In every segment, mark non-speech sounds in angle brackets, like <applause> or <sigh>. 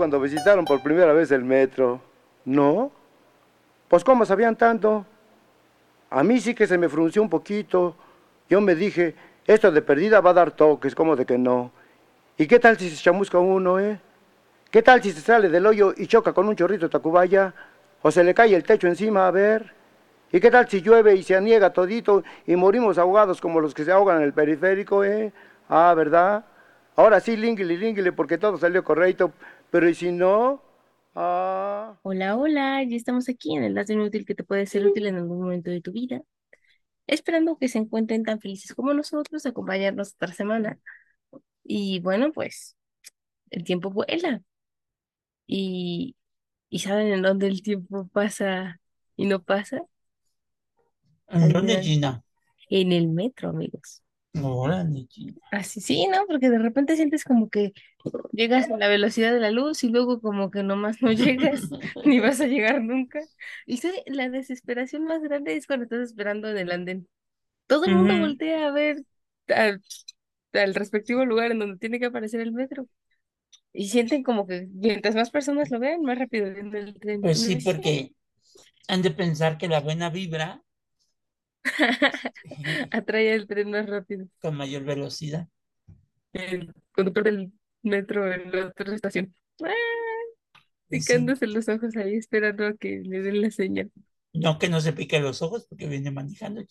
cuando visitaron por primera vez el metro? ¿No? Pues ¿cómo sabían tanto? A mí sí que se me frunció un poquito. Yo me dije, esto de perdida va a dar toques, como de que no. ¿Y qué tal si se chamusca uno, eh? ¿Qué tal si se sale del hoyo y choca con un chorrito de tacubaya? ¿O se le cae el techo encima, a ver? ¿Y qué tal si llueve y se aniega todito y morimos ahogados como los que se ahogan en el periférico, eh? Ah, ¿verdad? Ahora sí, línguile, línguile, porque todo salió correcto. Pero ¿y si no? Ah... Hola, hola, ya estamos aquí en el Dato Inútil que te puede ser útil en algún momento de tu vida. Esperando que se encuentren tan felices como nosotros, acompañarnos otra semana. Y bueno, pues el tiempo vuela. Y, y ¿saben en dónde el tiempo pasa y no pasa? ¿En dónde. Gina? En el metro, amigos. Así sí, ¿no? Porque de repente sientes como que llegas a la velocidad de la luz y luego como que nomás no llegas <laughs> ni vas a llegar nunca. Y sí, la desesperación más grande es cuando estás esperando en el andén. Todo el mundo voltea a ver al, al respectivo lugar en donde tiene que aparecer el metro. Y sienten como que mientras más personas lo vean, más rápido viene el tren. Pues sí, <laughs> porque han de pensar que la buena vibra <laughs> Atrae el tren más rápido. con mayor velocidad. El conductor del metro en la otra estación. Sí. Picándose los ojos ahí esperando a que le den la señal. No que no se pique los ojos porque viene manejando.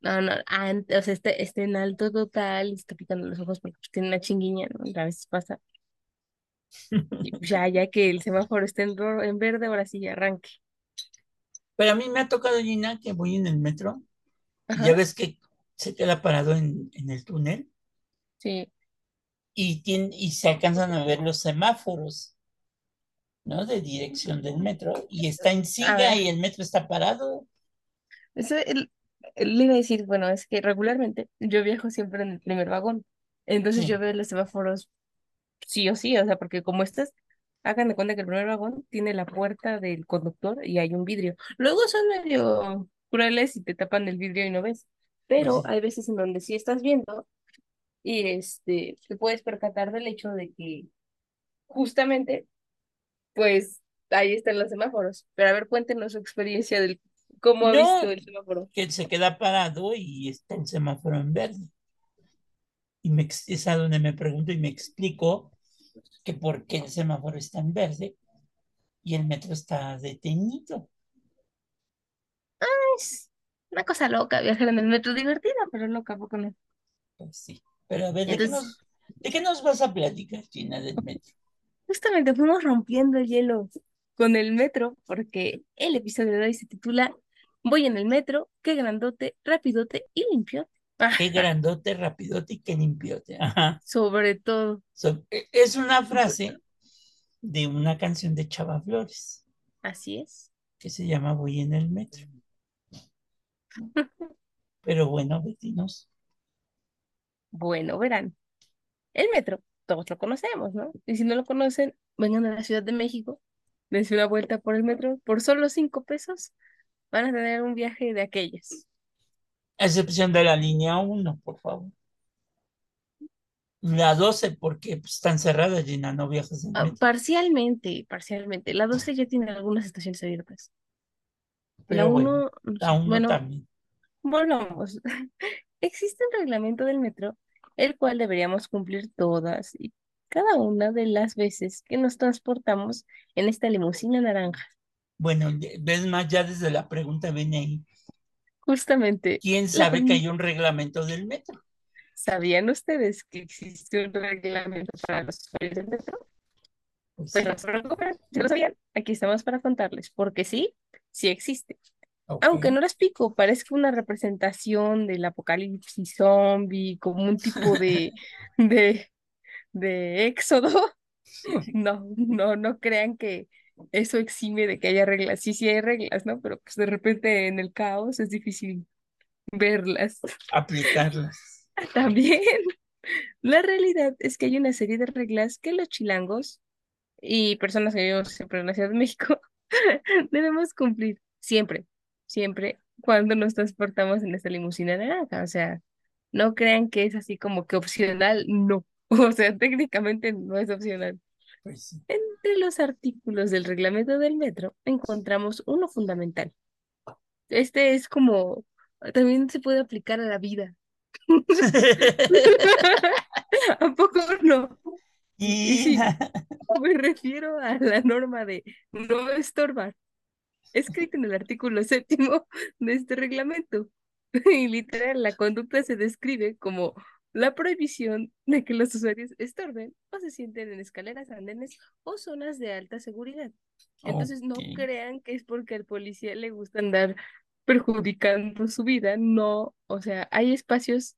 No, no, ah, o sea, este, este en alto total y está picando los ojos porque tiene una chinguiña, ¿no? Y a veces pasa. Y pues ya, ya que el semáforo está en, en verde, ahora sí arranque. Pero a mí me ha tocado, Gina, que voy en el metro Ajá, ya ves que se queda parado en, en el túnel sí. y, tiene, y se alcanzan a ver los semáforos, ¿no? De dirección del metro y está en siga y el metro está parado. eso el- le iba a decir, bueno, es que regularmente yo viajo siempre en el primer vagón. Entonces yo Sí, veo los semáforos sí o sí, o sea, porque como estás, hagan de cuenta que el primer vagón tiene la puerta del conductor y hay un vidrio. Luego son medio crueles y te tapan el vidrio y no ves, pero hay veces en donde sí estás viendo y este, te puedes percatar del hecho de que justamente, pues, ahí están los semáforos. Pero a ver, cuéntenos su experiencia del cómo ha visto el semáforo. que se queda parado y está el semáforo en verde. Y me, es a donde me pregunto y me explico que por qué el semáforo está en verde y el metro está detenido. Es una cosa loca viajar en el metro, divertida, pero loca, ¿a poco no? Pues sí. Pero a ver, ¿de qué nos, de qué nos vas a platicar, Gina, del metro? Justamente fuimos rompiendo el hielo con el metro, porque el episodio de hoy se titula Voy en el metro, qué grandote, rapidote y limpio. Ah, Qué grandote, rapidote y qué limpiote. Ajá. sobre todo, So, e- es una frase de una canción de Chava Flores así es. que se llama Voy en el metro. <laughs> Pero bueno, vecinos, Bueno, verán, el metro, todos lo conocemos, ¿no? Y si no lo conocen, vengan a la Ciudad de México, dense una vuelta por el metro, por solo cinco pesos, van a tener un viaje de aquellos. Excepción de la línea 1, por favor. La 12, porque están cerradas, Gina, no viajas en Ah, parcialmente, parcialmente. La 12 ya tiene algunas estaciones abiertas. La Pero bueno, 1, no sé, la 1 bueno, también. volvamos. <laughs> Existe un reglamento del metro, el cual deberíamos cumplir todas y cada una de las veces que nos transportamos en esta limusina naranja. Bueno, ves más, ya desde la pregunta viene ahí. Justamente, ¿Quién sabe que hay un reglamento del metro? ¿sabían ustedes que existe un reglamento para los usuarios del metro? Pues Pues no se preocupen, si lo sabían, aquí estamos para contarles, porque sí, sí existe. Aunque no les pico, parezca una representación del apocalipsis zombie, como un tipo de, <laughs> de, de éxodo. No, no, no crean que eso exime de que haya reglas. Sí, sí hay reglas, ¿no? Pero pues de repente en el caos es difícil verlas. Aplicarlas. <laughs> También, la realidad es que hay una serie de reglas que los chilangos y personas que vivimos siempre en la Ciudad de México <laughs> debemos cumplir siempre, siempre cuando nos transportamos en esta limusina naranja. O sea, no crean que es así como que opcional, no. <laughs> O sea, técnicamente no es opcional. Pues sí. Entre los artículos del reglamento del metro encontramos uno fundamental. Este es como, también se puede aplicar a la vida. <laughs> <laughs> ¿A poco no? Sí. Me refiero a la norma de no estorbar, escrita en el artículo séptimo de este reglamento. <laughs> Y literal, la conducta se describe como la prohibición de que los usuarios estorben o se sienten en escaleras, andenes o zonas de alta seguridad. Entonces, no crean que es porque al policía le gusta andar perjudicando su vida, no, o sea, hay espacios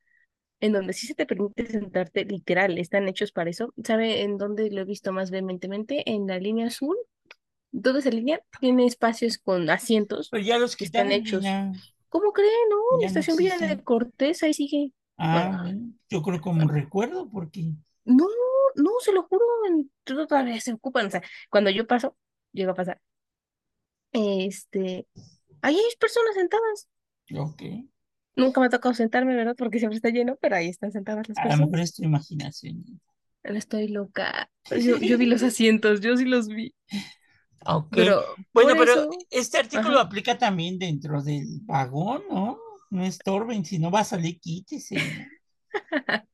en donde sí se te permite sentarte, literal, están hechos para eso. ¿Sabe en dónde lo he visto más vehementemente? En la línea azul. Toda esa línea tiene espacios con asientos. Pero ya los que están hechos. ya- ¿Cómo creen? No, Ya la no estación Villa de. Cortés ahí sigue. Ah, bueno, yo creo como recuerdo, porque No, no, se lo juro, en- todavía se ocupan. O sea, cuando yo paso, llego a pasar. Este, ahí hay personas sentadas. ok. Nunca me ha tocado sentarme, ¿verdad? Porque siempre está lleno, pero ahí están sentadas las A lo personas. mejor es tu imaginación. Estoy loca. Yo, yo vi los <laughs> asientos, yo sí los vi. Ok. Pero Bueno, pero eso, este artículo Ajá. aplica también dentro del vagón, ¿no? No estorben, si no va a salir, quítese. <laughs>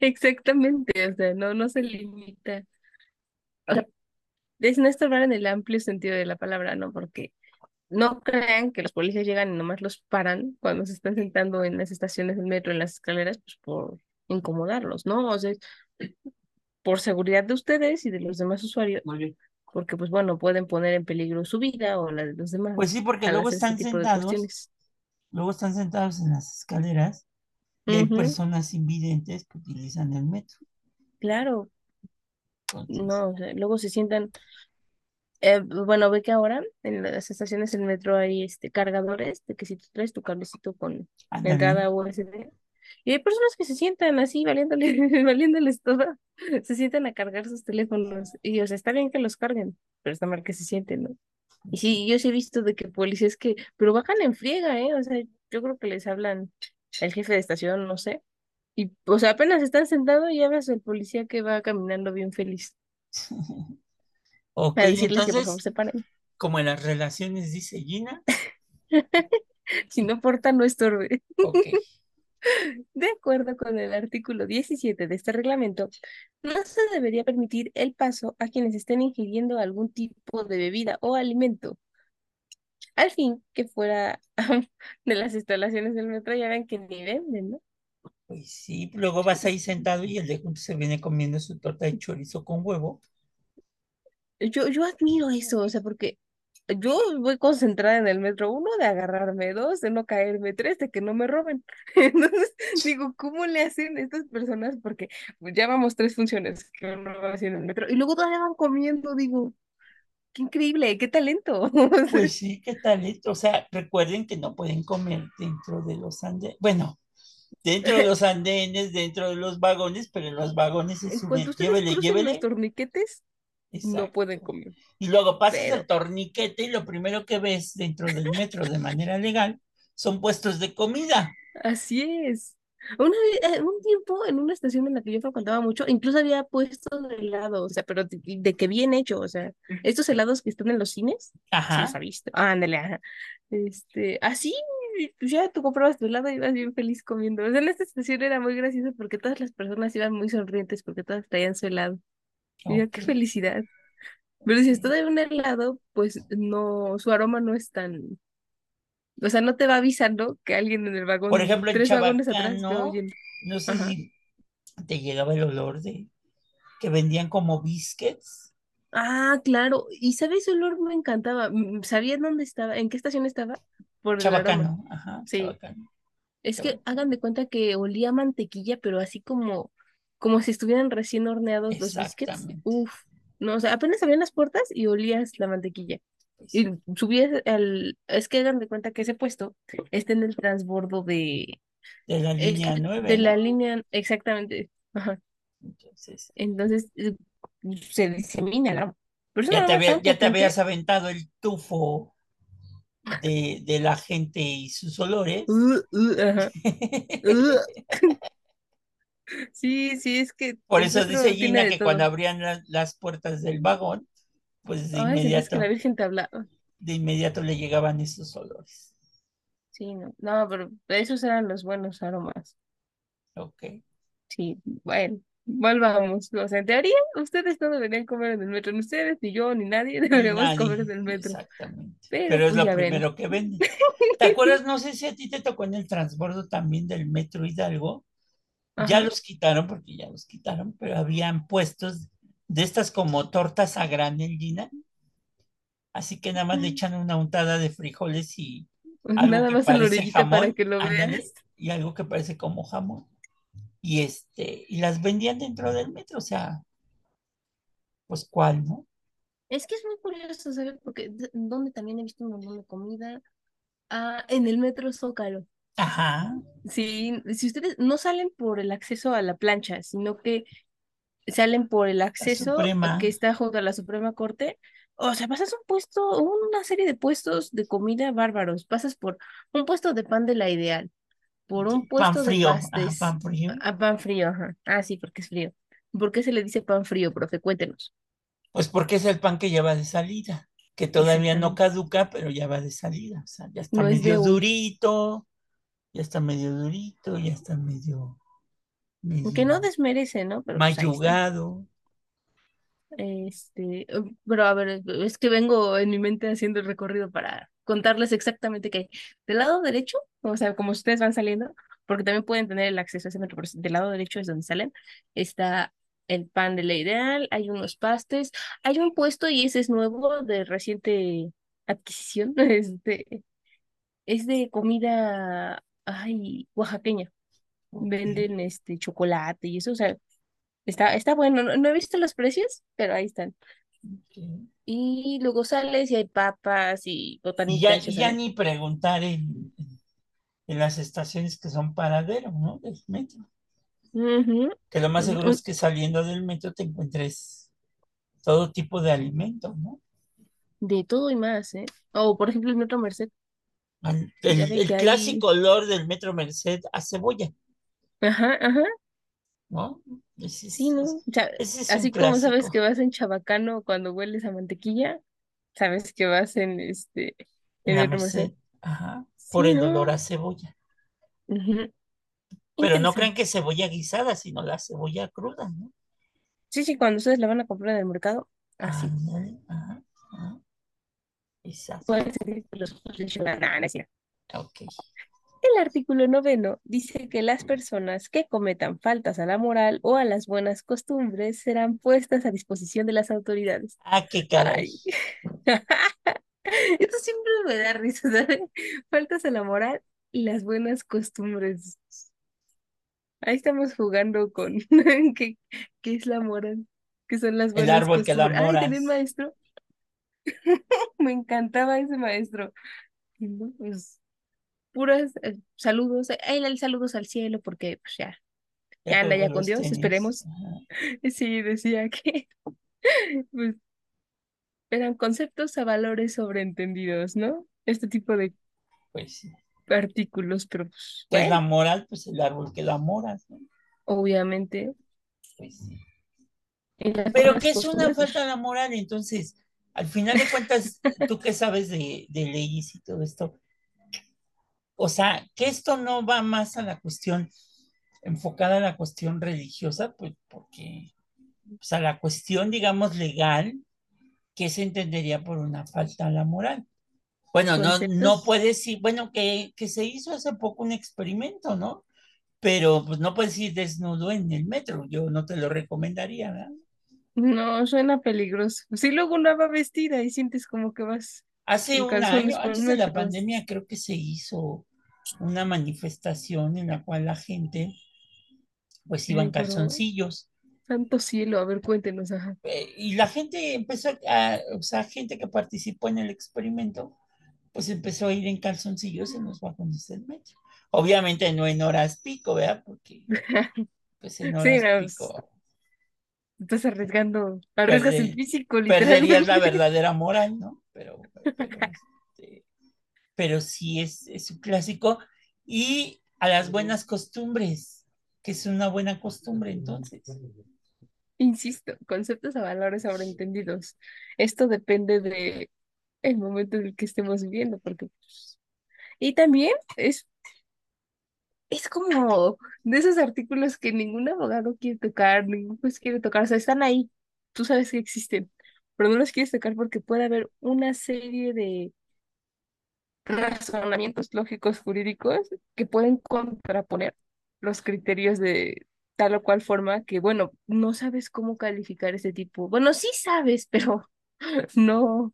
exactamente, o sea, no, no se limita. O sea, es no estorbar en el amplio sentido de la palabra, ¿no? Porque no crean que los policías llegan y nomás los paran cuando se están sentando en las estaciones del metro, en las escaleras, pues por incomodarlos, ¿no? O sea, por seguridad de ustedes y de los demás usuarios, porque pues bueno, pueden poner en peligro su vida o la de los demás Pues sí, porque luego este están sentados. Luego están sentados en las escaleras y hay personas invidentes que utilizan el metro. claro, Entonces, no, o sea, luego se sientan, eh, bueno, ve que ahora en las estaciones del metro hay este cargadores de que si tú traes tu cablecito con ándale. entrada USB, y hay personas que se sientan así, valiéndoles, <laughs> valiéndoles todo, se sientan a cargar sus teléfonos, y o sea, está bien que los carguen, pero está mal que se sienten, ¿no? Y sí, yo sí he visto de que policías que, pero bajan en friega, ¿eh? O sea, yo creo que les hablan el jefe de estación, no sé. Y, o sea, apenas están sentados y ves el policía que va caminando bien feliz <laughs> Ok, a decirles que por favor entonces, se paren. como en las relaciones dice Gina, <laughs> Si no porta, no estorbe. ok. <laughs> De acuerdo con el artículo 17 de este reglamento, no se debería permitir el paso a quienes estén ingiriendo algún tipo de bebida o alimento. Al fin que fuera <laughs> de las instalaciones del metro, ya ven que ni venden, ¿no? Pues sí, luego vas ahí sentado y el de junto se viene comiendo su torta de chorizo con huevo. Yo, yo admiro eso, o sea, porque yo voy concentrada en el metro, uno, de agarrarme, dos, de no caerme, tres, de que no me roben. <laughs> Entonces, digo, ¿cómo le hacen estas personas? Porque pues, ya vamos tres funciones que uno va haciendo en el metro y luego todavía van comiendo, digo, qué increíble, qué talento. <laughs> Pues sí, qué talento. O sea, recuerden que no pueden comer dentro de los andenes. Bueno, dentro de los andenes, dentro de los vagones, pero en los vagones cuanto ustedes Llévele, llévele. los torniquetes, no pueden comer. Y luego pasas Pero- el torniquete y lo primero que ves dentro del metro de manera legal son puestos de comida. Así es. Una vez, eh, un tiempo en una estación en la que yo frecuentaba mucho, incluso había puestos de helado, o sea, pero de, de que bien hecho, o sea, estos helados que están en los cines, Ajá. los ha visto. Ándale, ajá. Este, así, pues ya tú comprabas tu helado y ibas bien feliz comiendo. O sea, en esta estación era muy gracioso porque todas las personas iban muy sonrientes porque todas traían su helado. Yo, qué felicidad. Pero si está de un helado, pues no, su aroma no es tan, o sea, no te va avisando que alguien en el vagón, Por ejemplo, en tres vagones atrás Chabacano, oyendo. no sé Ajá. si te llegaba el olor de que vendían como biscuits. Ah, claro. Y sabes, ese olor me encantaba. Mm, ¿Sabías dónde estaba? ¿En qué estación estaba? Por el. Chabacano, ajá, Sí. Chabacano. Es que hagan de cuenta que olía mantequilla, pero así como, como si estuvieran recién horneados los biscuits. Uf. No, o sea, apenas abrían las puertas y olías la mantequilla. Y subías al... Es que hagan de cuenta que ese puesto está en el transbordo de... de la línea que- 9, de la línea... Exactamente. Ajá. Entonces, Entonces, eh, se disemina la... Pero ya te, había- ya te habías aventado el tufo de, de la gente y sus olores. Uh, uh, ajá. <laughs> Uh. Sí, sí, es que Por el eso dice Gina que cuando abrían la- las puertas del vagón, pues de Ay, sentías que la inmediato, Virgen te hablaba. de inmediato le llegaban esos olores. Sí, no, no, pero esos eran los buenos aromas. Ok. Sí, bueno, volvamos. O sea, en teoría, ustedes no deberían comer en el metro, ni ustedes, ni yo, ni nadie <laughs> deberíamos comer en el metro. exactamente. Pero Pero es pues lo ven. primero que venden. <laughs> ¿Te acuerdas? No sé si a ti te tocó en el transbordo también del Metro Hidalgo. Ya los quitaron, porque ya los quitaron, pero habían puestos de estas como tortas a granel, Gina. Así que nada más le echan una untada de frijoles y algo Nada que más parece orillita para jamón, que lo veas. y algo que parece como jamón. Y este, y las vendían dentro del metro, o sea, pues cuál, ¿no? Es que es muy curioso, ¿sabes? Porque donde también he visto un montón de comida. Ah, en el metro Zócalo. Ajá, Sí, si ustedes no salen por el acceso a la plancha, sino que salen por el acceso que está junto a la Suprema Corte. O sea, pasas un puesto, una serie de puestos de comida bárbaros. Pasas por un puesto de pan de la Ideal, por un pan puesto de frío, ajá, pastes, pan frío. a pan frío, ajá. Ah, sí, porque es frío. ¿Por qué se le dice pan frío, profe? Cuéntenos. Pues porque es el pan que ya va de salida, que todavía no caduca, pero ya va de salida, o sea, ya está No de medio durito, ya está medio durito, ya está medio, Que no medio desmerece, ¿no? Pero pues mayugado. Este, pero a ver, es que vengo en mi mente haciendo el recorrido para contarles exactamente qué hay. Del lado derecho, o sea, como ustedes van saliendo, porque también pueden tener el acceso a ese metro, pero del lado derecho es donde salen, está el pan de la ideal, hay unos pastes, hay un puesto y ese es nuevo, de reciente adquisición, <laughs> este, es de comida, ay, oaxaqueña. Venden este chocolate y eso, o sea, está, está bueno. No, no he visto los precios, pero ahí están. Y luego sales y hay papas y botanitas, y ya ni preguntar en, en- las estaciones que son paradero, ¿no? Del metro. Que lo más seguro es que saliendo del metro te encuentres todo tipo de alimentos, ¿no? De todo y más, ¿eh? O por ejemplo el Metro Merced, El, clásico olor del metro Merced a cebolla, Ajá, ajá, ¿no? Ese sí, ¿no? es- O sea, ese es un así como sabes que vas en Chabacano cuando hueles a mantequilla, sabes que vas en este, En Metro Merced. Ajá, por Sí, el olor a cebolla. Ujú, Pero no crean que cebolla guisada, sino la cebolla cruda, ¿no? Sí, sí, cuando ustedes la van a comprar en el mercado, así. Ajá, ajá, exacto. Pueden sentir que los. El artículo noveno dice que las personas que cometan faltas a la moral o a las buenas costumbres serán puestas a disposición de las autoridades. Ah, qué caray. Ay, <laughs> esto siempre me da risa, ¿sabes? Faltas a la moral y las buenas costumbres. Ahí estamos jugando con <laughs> qué, qué es la moral, qué son las El buenas árbol que da costumbres. Ay, tenía un moras. maestro, <laughs> me encantaba ese maestro. No, Pues puras eh, saludos, eh, ay, el saludos al cielo porque pues ya, Ya anda ya con Dios, esperemos. Ajá, <laughs> Sí, decía que <laughs> pues, eran conceptos a valores sobreentendidos, ¿no? Este tipo de Pues sí. artículos, pero pues, ¿Qué es la moral? Pues el árbol que da moras, ¿no? obviamente, Pues sí. Pero ¿qué es una pues, falta de moral? Entonces, al final de cuentas, <laughs> tú que sabes de, de leyes y todo esto, o sea, que esto no va más a la cuestión, enfocada a la cuestión religiosa, pues porque, o sea, la cuestión, digamos, legal, ¿qué se entendería por una falta a la moral? Bueno, no, no conceptos. puedes decir, bueno, que, que se hizo hace poco un experimento, ¿no? Pero pues no puedes ir desnudo en el metro, yo no te lo recomendaría, ¿verdad? No, suena peligroso. Si luego una va vestida y sientes como que vas Hace en un año, antes de la pandemia, creo que se hizo una manifestación en la cual la gente pues iba en calzoncillos. santo cielo, a ver, cuéntenos, ajá. Eh, y la gente empezó a, o sea, gente que participó en el experimento, pues empezó a ir en calzoncillos en los vagones del metro. Obviamente no en horas pico, ¿verdad? Porque <laughs> pues en Sí, horas no, pico estás arriesgando, arriesgas el físico, perderías la verdadera moral, ¿no? Pero, pero, <laughs> este, pero sí es, es un clásico. Y a las buenas costumbres. que es una buena costumbre entonces. Insisto, conceptos a valores sobreentendidos. Esto depende de el momento en el que estemos viviendo, porque pues, y también es es como de esos artículos que ningún abogado quiere tocar, ningún juez quiere tocar, o sea, están ahí, tú sabes que existen, pero no los quieres tocar porque puede haber una serie de razonamientos lógicos jurídicos que pueden contraponer los criterios de tal o cual forma que, bueno, no sabes cómo calificar ese tipo. Bueno, sí sabes, pero <laughs> no,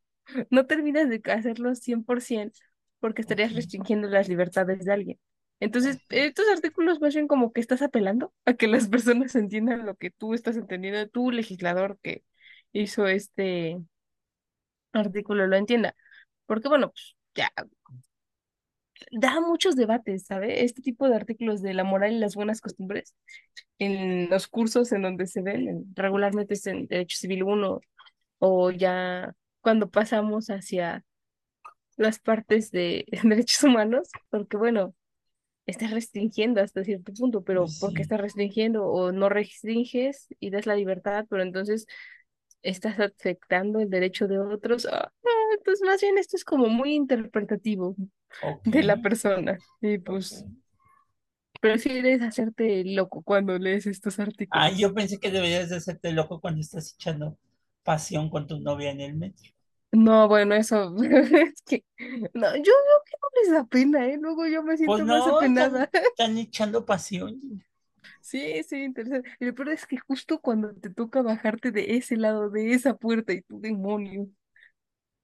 no terminas de hacerlo 100% porque estarías restringiendo las libertades de alguien. Entonces, estos artículos más bien como que estás apelando a que las <laughs> personas entiendan lo que tú estás entendiendo, tú legislador que hizo este artículo lo entienda. Porque bueno, pues ya da muchos debates, ¿sabe? Este tipo de artículos de la moral y las buenas costumbres en los cursos en donde se ven, en- regularmente es en Derecho Civil 1 o ya cuando pasamos hacia las partes de <laughs> derechos humanos, porque bueno, estás restringiendo hasta cierto punto, pero Pues ¿por qué sí. estás restringiendo o no restringes y das la libertad, pero entonces estás afectando el derecho de otros? Ah, no, entonces más bien esto es como muy interpretativo de la persona y pues prefieres hacerte loco cuando lees estos Ah, artículos. yo pensé que deberías de hacerte loco cuando estás echando pasión con tu novia en el metro. No, bueno, eso <laughs> es que no, yo veo que no les da pena, ¿eh? Luego yo me Pues siento más no, están, apenada. <laughs> están echando pasión. Sí, sí, interesante. Y lo peor es que justo cuando te toca bajarte de ese lado, de esa puerta, y tu demonio.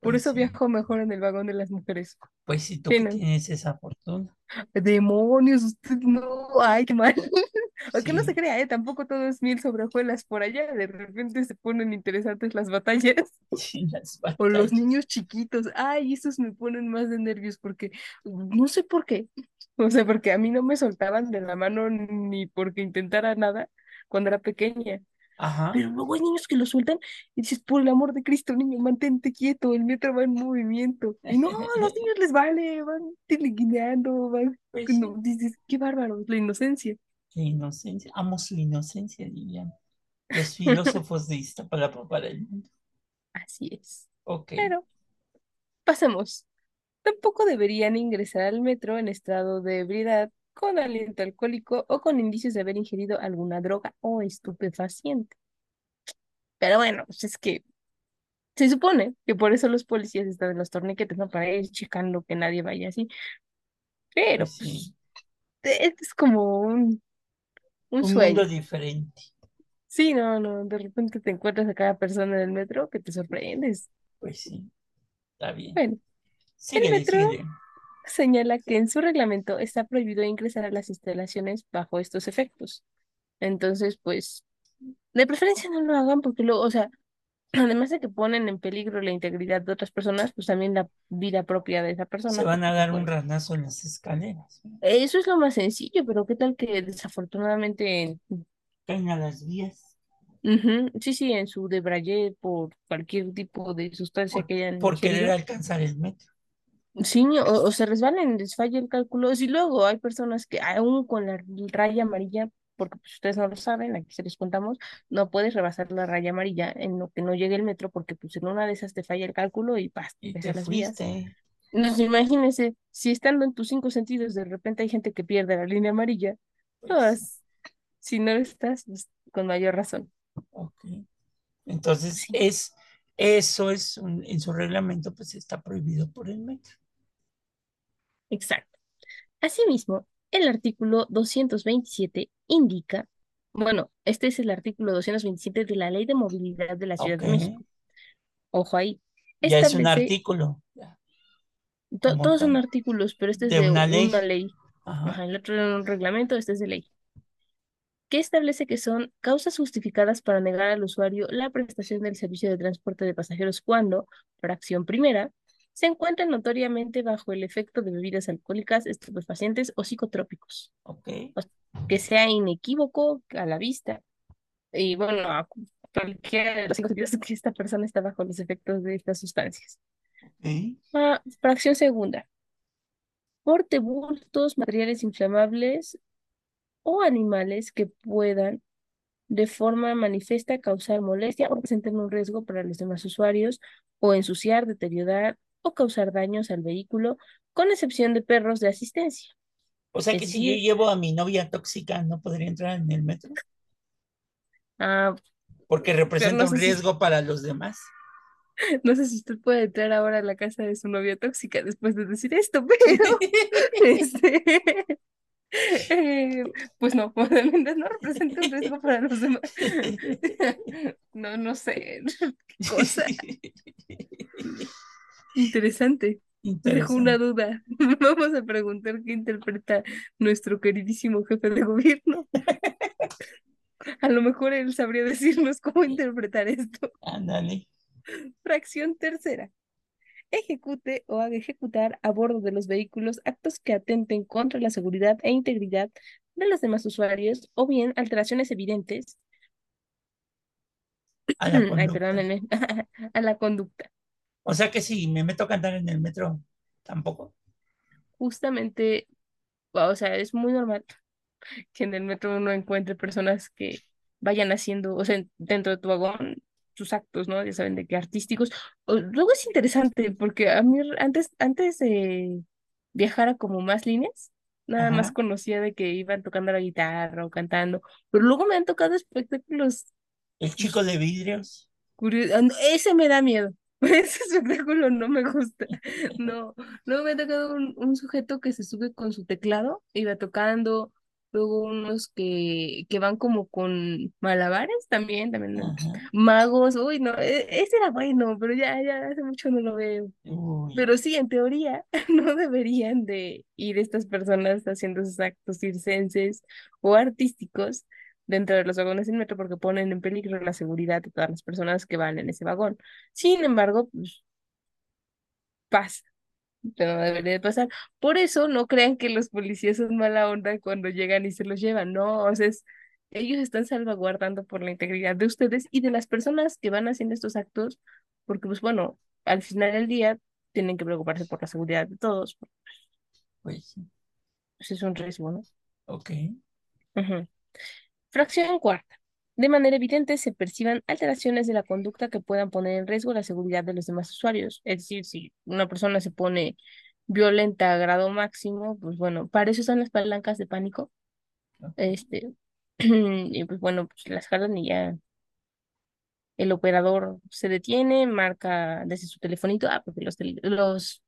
Por Pues eso sí, viajo mejor en el vagón de las mujeres. pues sí, tú Sí, tienes esa fortuna. Demonios, usted no, ay, qué mal. <laughs> Aunque no se Sí, crea, ¿eh? Tampoco todo es miel sobre hojuelas por allá. De repente se ponen interesantes las batallas. <laughs> sí, las O los batallas. niños chiquitos. Ay, esos me ponen más de nervios porque no sé por qué. O sea, porque a mí no me soltaban de la mano ni porque intentara nada cuando era pequeña. Ajá, Pero luego hay niños que lo sueltan y dices, por el amor de Cristo, niño, mantente quieto, el metro va en movimiento. Y no, a los niños les vale, van tiliquineando, van... pues no, dices, qué bárbaro, la inocencia. la inocencia. Amo su inocencia, Lilian. Los filósofos de Iztapalapa para el mundo. Así es. Ok, Pero pasemos. Tampoco deberían ingresar al metro en estado de ebriedad, con aliento alcohólico o con indicios de haber ingerido alguna droga o estupefaciente. Pero bueno, pues es que se supone que por eso los policías están en los torniquetes, ¿no? Para ir checando que nadie vaya así. Pero pues pues sí. este es como un, un Un mundo diferente. Sí, no, no, de repente te encuentras a cada persona en el metro que te sorprendes. Pues sí, está bien. Bueno, el Síguele, metro. Señala que en su reglamento está prohibido ingresar a las instalaciones bajo estos efectos. Entonces, pues, de preferencia no lo hagan porque luego, o sea, <clears throat> además de que ponen en peligro la integridad de otras personas, pues también la vida propia de esa Se persona, van a dar un pues, ranazo en las escaleras. eso es lo más sencillo, pero qué tal que desafortunadamente, en- Caen a las vías Ujú, sí, sí, en su debrayé por cualquier tipo de sustancia por, que hayan por querer alcanzar el metro. Sí, o, o se resbalen, les falla el cálculo. Y luego hay personas que aún con la raya amarilla, porque pues, ustedes no lo saben, aquí se les contamos, no puedes rebasar la raya amarilla en lo que no llegue el metro, porque pues en una de esas te falla el cálculo y vas, Y te las vías. imagínense, si estando en tus cinco sentidos, de repente hay gente que pierde la línea amarilla, Pues, pues, si no estás, pues, con mayor razón. ok. Entonces, Sí, es, eso es un- en su reglamento, pues está prohibido por el metro. Exacto. Asimismo, el artículo 227 indica, bueno, este es el artículo 227 de la Ley de Movilidad de la Ciudad de México. Ojo ahí. Ya es un artículo, to- todos son artículos, pero este es de de una una ley. ley. Ajá. Ajá, el otro era un reglamento, este es de ley. que establece que son causas justificadas para negar al usuario la prestación del servicio de transporte de pasajeros cuando, fracción primera, se encuentran notoriamente bajo el efecto de bebidas alcohólicas, estupefacientes o psicotrópicos, Ok. o que sea inequívoco a la vista. Y bueno, a cualquiera de los cinco sentidos que esta persona está bajo los efectos de estas sustancias. Ah, fracción segunda. Porte bultos, materiales inflamables o animales que puedan de forma manifiesta causar molestia o presenten un riesgo para los demás usuarios o ensuciar, deteriorar o causar daños al vehículo, con excepción de perros de asistencia. O sea que si yo llevo a mi novia tóxica, ¿no podría entrar en el metro? Ah, Porque representa no un si- riesgo para los demás. <laughs> no sé si usted puede entrar ahora a la casa de su novia tóxica después de decir esto, <laughs> pero este, eh, pues no, <laughs> no representa un riesgo para los demás. No, no sé, qué cosa interesante. Dejo una Interesante. duda. <laughs> Vamos a preguntar qué interpreta nuestro queridísimo jefe de gobierno. <laughs> A lo mejor él sabría decirnos cómo interpretar esto. Ándale. Fracción tercera. Ejecute o haga ejecutar a bordo de los vehículos actos que atenten contra la seguridad e integridad de los demás usuarios o bien alteraciones evidentes A la <clears throat> ay, conducta. perdónenme, <laughs> a la conducta. O sea que si me meto a cantar en el metro, tampoco. Justamente, o sea, es muy normal <laughs> que en el metro uno encuentre personas que vayan haciendo, o sea, dentro de tu vagón, sus actos, ¿no? Ya saben de qué artísticos. O- Luego es interesante porque a mí antes, antes de viajar a como más líneas, nada más conocía de que iban tocando la guitarra o cantando, pero luego me han tocado espectáculos El chico de vidrios. curiosos. Ese me da miedo. <laughs> Ese espectáculo no me gusta. No, luego me ha tocado un, un sujeto que se sube con su teclado, iba tocando, luego unos que, que van como con malabares también, también magos, uy, no, e- ese era bueno, pero ya, ya hace mucho no lo veo. Uy, Pero sí, en teoría, <laughs> no deberían de ir estas personas haciendo esos actos circenses o artísticos dentro de los vagones del metro porque ponen en peligro la seguridad de todas las personas que van en ese vagón. Sin embargo, pues pasa, pero no debería de pasar. Por eso no crean que los policías son mala onda cuando llegan y se los llevan, no, o sea, es- ellos están salvaguardando por la integridad de ustedes y de las personas que van haciendo estos actos, porque pues bueno, al final del día tienen que preocuparse por la seguridad de todos, pues sí. pues es un riesgo, ¿no? Ok. Ujú. Fracción cuarta. De manera evidente se perciban alteraciones de la conducta que puedan poner en riesgo la seguridad de los demás usuarios. Es decir, si una persona se pone violenta a grado máximo, pues bueno, para eso están las palancas de pánico. ok. Este, <clears throat> y pues bueno, pues las jalan y ya el operador se detiene, marca desde su telefonito, ah, porque los, los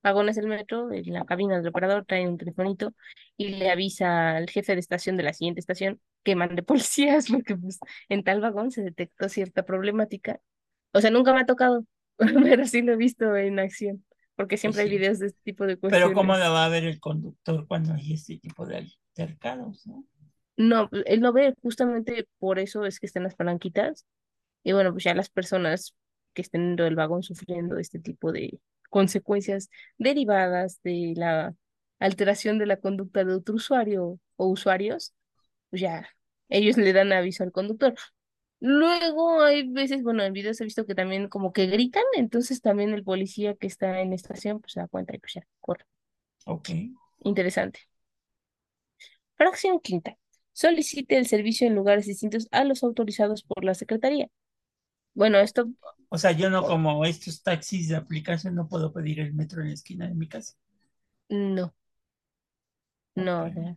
vagones del metro, en la cabina del operador traen un telefonito y le avisa al jefe de estación de la siguiente estación que mande policías <laughs> porque pues en tal vagón se detectó cierta problemática. O sea, nunca me ha tocado, <laughs> pero sí lo he visto en acción, porque Pues siempre hay sí. videos de este tipo de Pero ¿cómo cuestiones. lo va a ver el conductor cuando hay este tipo de altercados, no? No, él no ve, justamente por eso es que están las palanquitas y bueno, pues ya las personas que estén dentro del vagón sufriendo este tipo de consecuencias derivadas de la alteración de la conducta de otro usuario o usuarios, ya ellos le dan aviso al conductor. Luego hay veces, bueno, en videos he visto que también como que gritan, entonces también el policía que está en estación pues se da cuenta y pues ya, corre. Ok. Interesante. Fracción quinta. Solicite el servicio en lugares distintos a los autorizados por la Secretaría. Bueno, esto O sea, yo no como estos taxis de aplicación no puedo pedir el metro en la esquina de mi casa. no, no, o sea,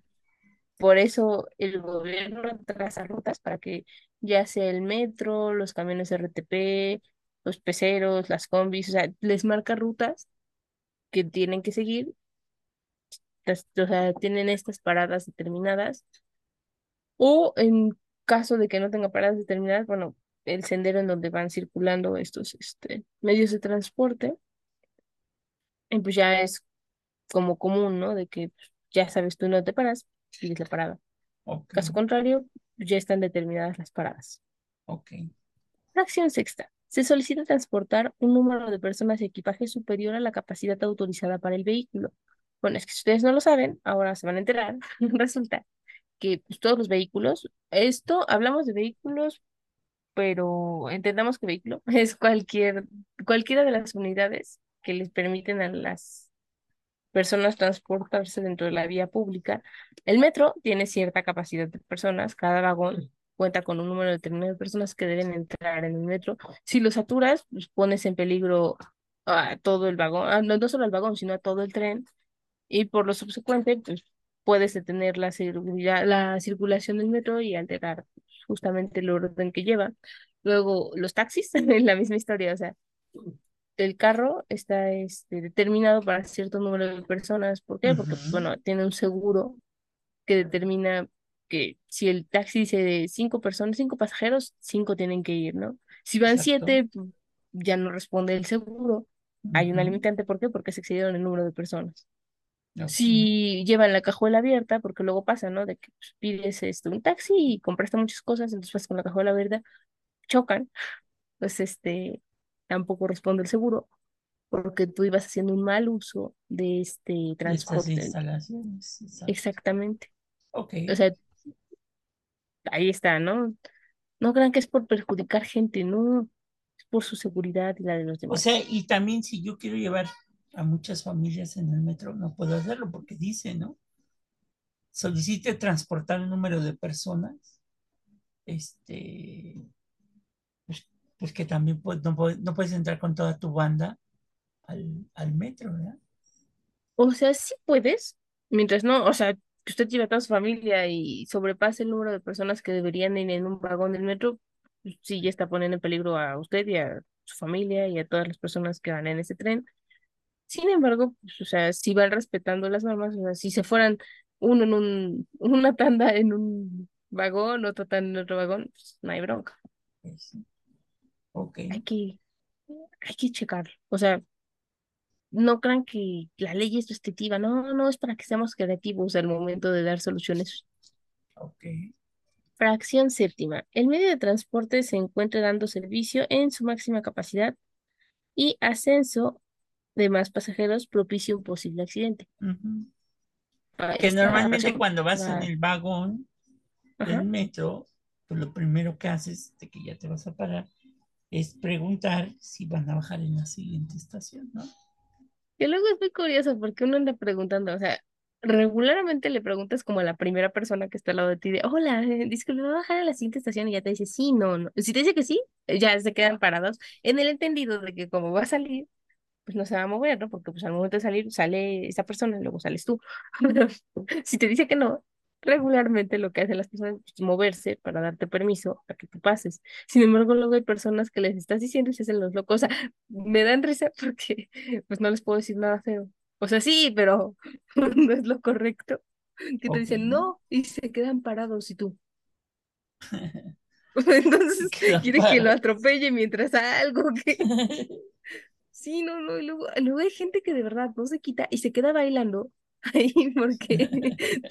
por eso el gobierno traza rutas para que ya sea el metro, los camiones RTP, los peceros, las combis, o sea, les marca rutas que tienen que seguir, o sea, tienen estas paradas determinadas, o en caso de que no tenga paradas determinadas, bueno, el sendero en donde van circulando estos este, medios de transporte, y pues ya es como común, ¿no? De que pues, ya sabes tú no te paras, sigues la parada. Ok. Caso contrario, ya están determinadas las paradas. Ok. Fracción sexta. Se solicita transportar un número de personas y equipaje superior a la capacidad autorizada para el vehículo. Bueno, es que si ustedes no lo saben, ahora se van a enterar. <laughs> Resulta que pues, todos los vehículos, esto hablamos de vehículos, pero entendamos que vehículo <laughs> es cualquier, cualquiera de las unidades que les permiten a las personas transportarse dentro de la vía pública. El metro tiene cierta capacidad de personas, cada vagón cuenta con un número determinado de personas que deben entrar en el metro. Si lo saturas, pues pones en peligro a todo el vagón, ah, no, no solo al vagón, sino a todo el tren. Y por lo subsecuente, pues puedes detener la, la circulación del metro y alterar justamente el orden que lleva. Luego, los taxis, <laughs> la misma historia, o sea, el carro está este, determinado para cierto número de personas. ¿Por qué? Porque, bueno, tiene un seguro que determina que si el taxi dice de cinco personas, cinco pasajeros, cinco tienen que ir, ¿no? Si van siete, pues, ya no responde el seguro. Hay una limitante, ¿por qué? Porque se excedieron el número de personas. Si llevan la cajuela abierta, porque luego pasa, ¿no? De que pues, pides este, un taxi y compraste muchas cosas, entonces vas con la cajuela abierta, chocan, pues este, tampoco responde el seguro, porque tú ibas haciendo un mal uso de este transporte. instalaciones. Exactamente. Ok. O sea, ahí está, ¿no? No crean que es por perjudicar gente, no, es por su seguridad y la de los demás. O sea, y también si yo quiero llevar a muchas familias en el metro, no puedo hacerlo porque dice, ¿no? Solicite transportar un número de personas, este, pues, pues que también no, puedes entrar con toda tu banda al, al metro, ¿verdad? O sea, sí puedes, mientras no, o sea, que usted lleve a toda su familia y sobrepase el número de personas que deberían ir en un vagón del metro, pues sí ya está poniendo en peligro a usted y a su familia y a todas las personas que van en ese tren. Sin embargo, pues, o sea, si van respetando las normas, o sea, si se fueran uno en un, una tanda en un vagón, otro tanda en otro vagón, pues no hay bronca. Ok. Hay que, hay que checarlo. O sea, no crean que la ley es restrictiva, no, no, es para que seamos creativos al momento de dar soluciones. Ok. Fracción séptima. El medio de transporte se encuentra dando servicio en su máxima capacidad y ascenso de más pasajeros propicia un posible accidente. Que normalmente cuando vas en el vagón del metro, pues lo primero que haces de que ya te vas a parar es preguntar si van a bajar en la siguiente estación, ¿no? Y luego es muy curioso porque uno anda preguntando, o sea, regularmente le preguntas como a la primera persona que está al lado de ti de, hola, <laughs> disculpe, ¿va a bajar a la siguiente estación? Y ya te dice, sí, no, no. Si te dice que sí, ya se quedan parados en el entendido de que como va a salir, pues no se va a mover, ¿no? Porque pues al momento de salir sale esa persona y luego sales tú. <laughs> si te dice que no, regularmente lo que hacen las personas es moverse para darte permiso a que tú pases. Sin embargo, luego hay personas que les estás diciendo y se hacen los locos. O sea, me dan risa <laughs> porque pues no les puedo decir nada feo. O sea, sí, pero <laughs> no es lo correcto. Que te dicen no y se quedan parados y tú. <laughs> Entonces, quiere que lo atropelle mientras algo que... Sí, no, no, luego, luego hay gente que de verdad no se quita y se queda bailando ahí porque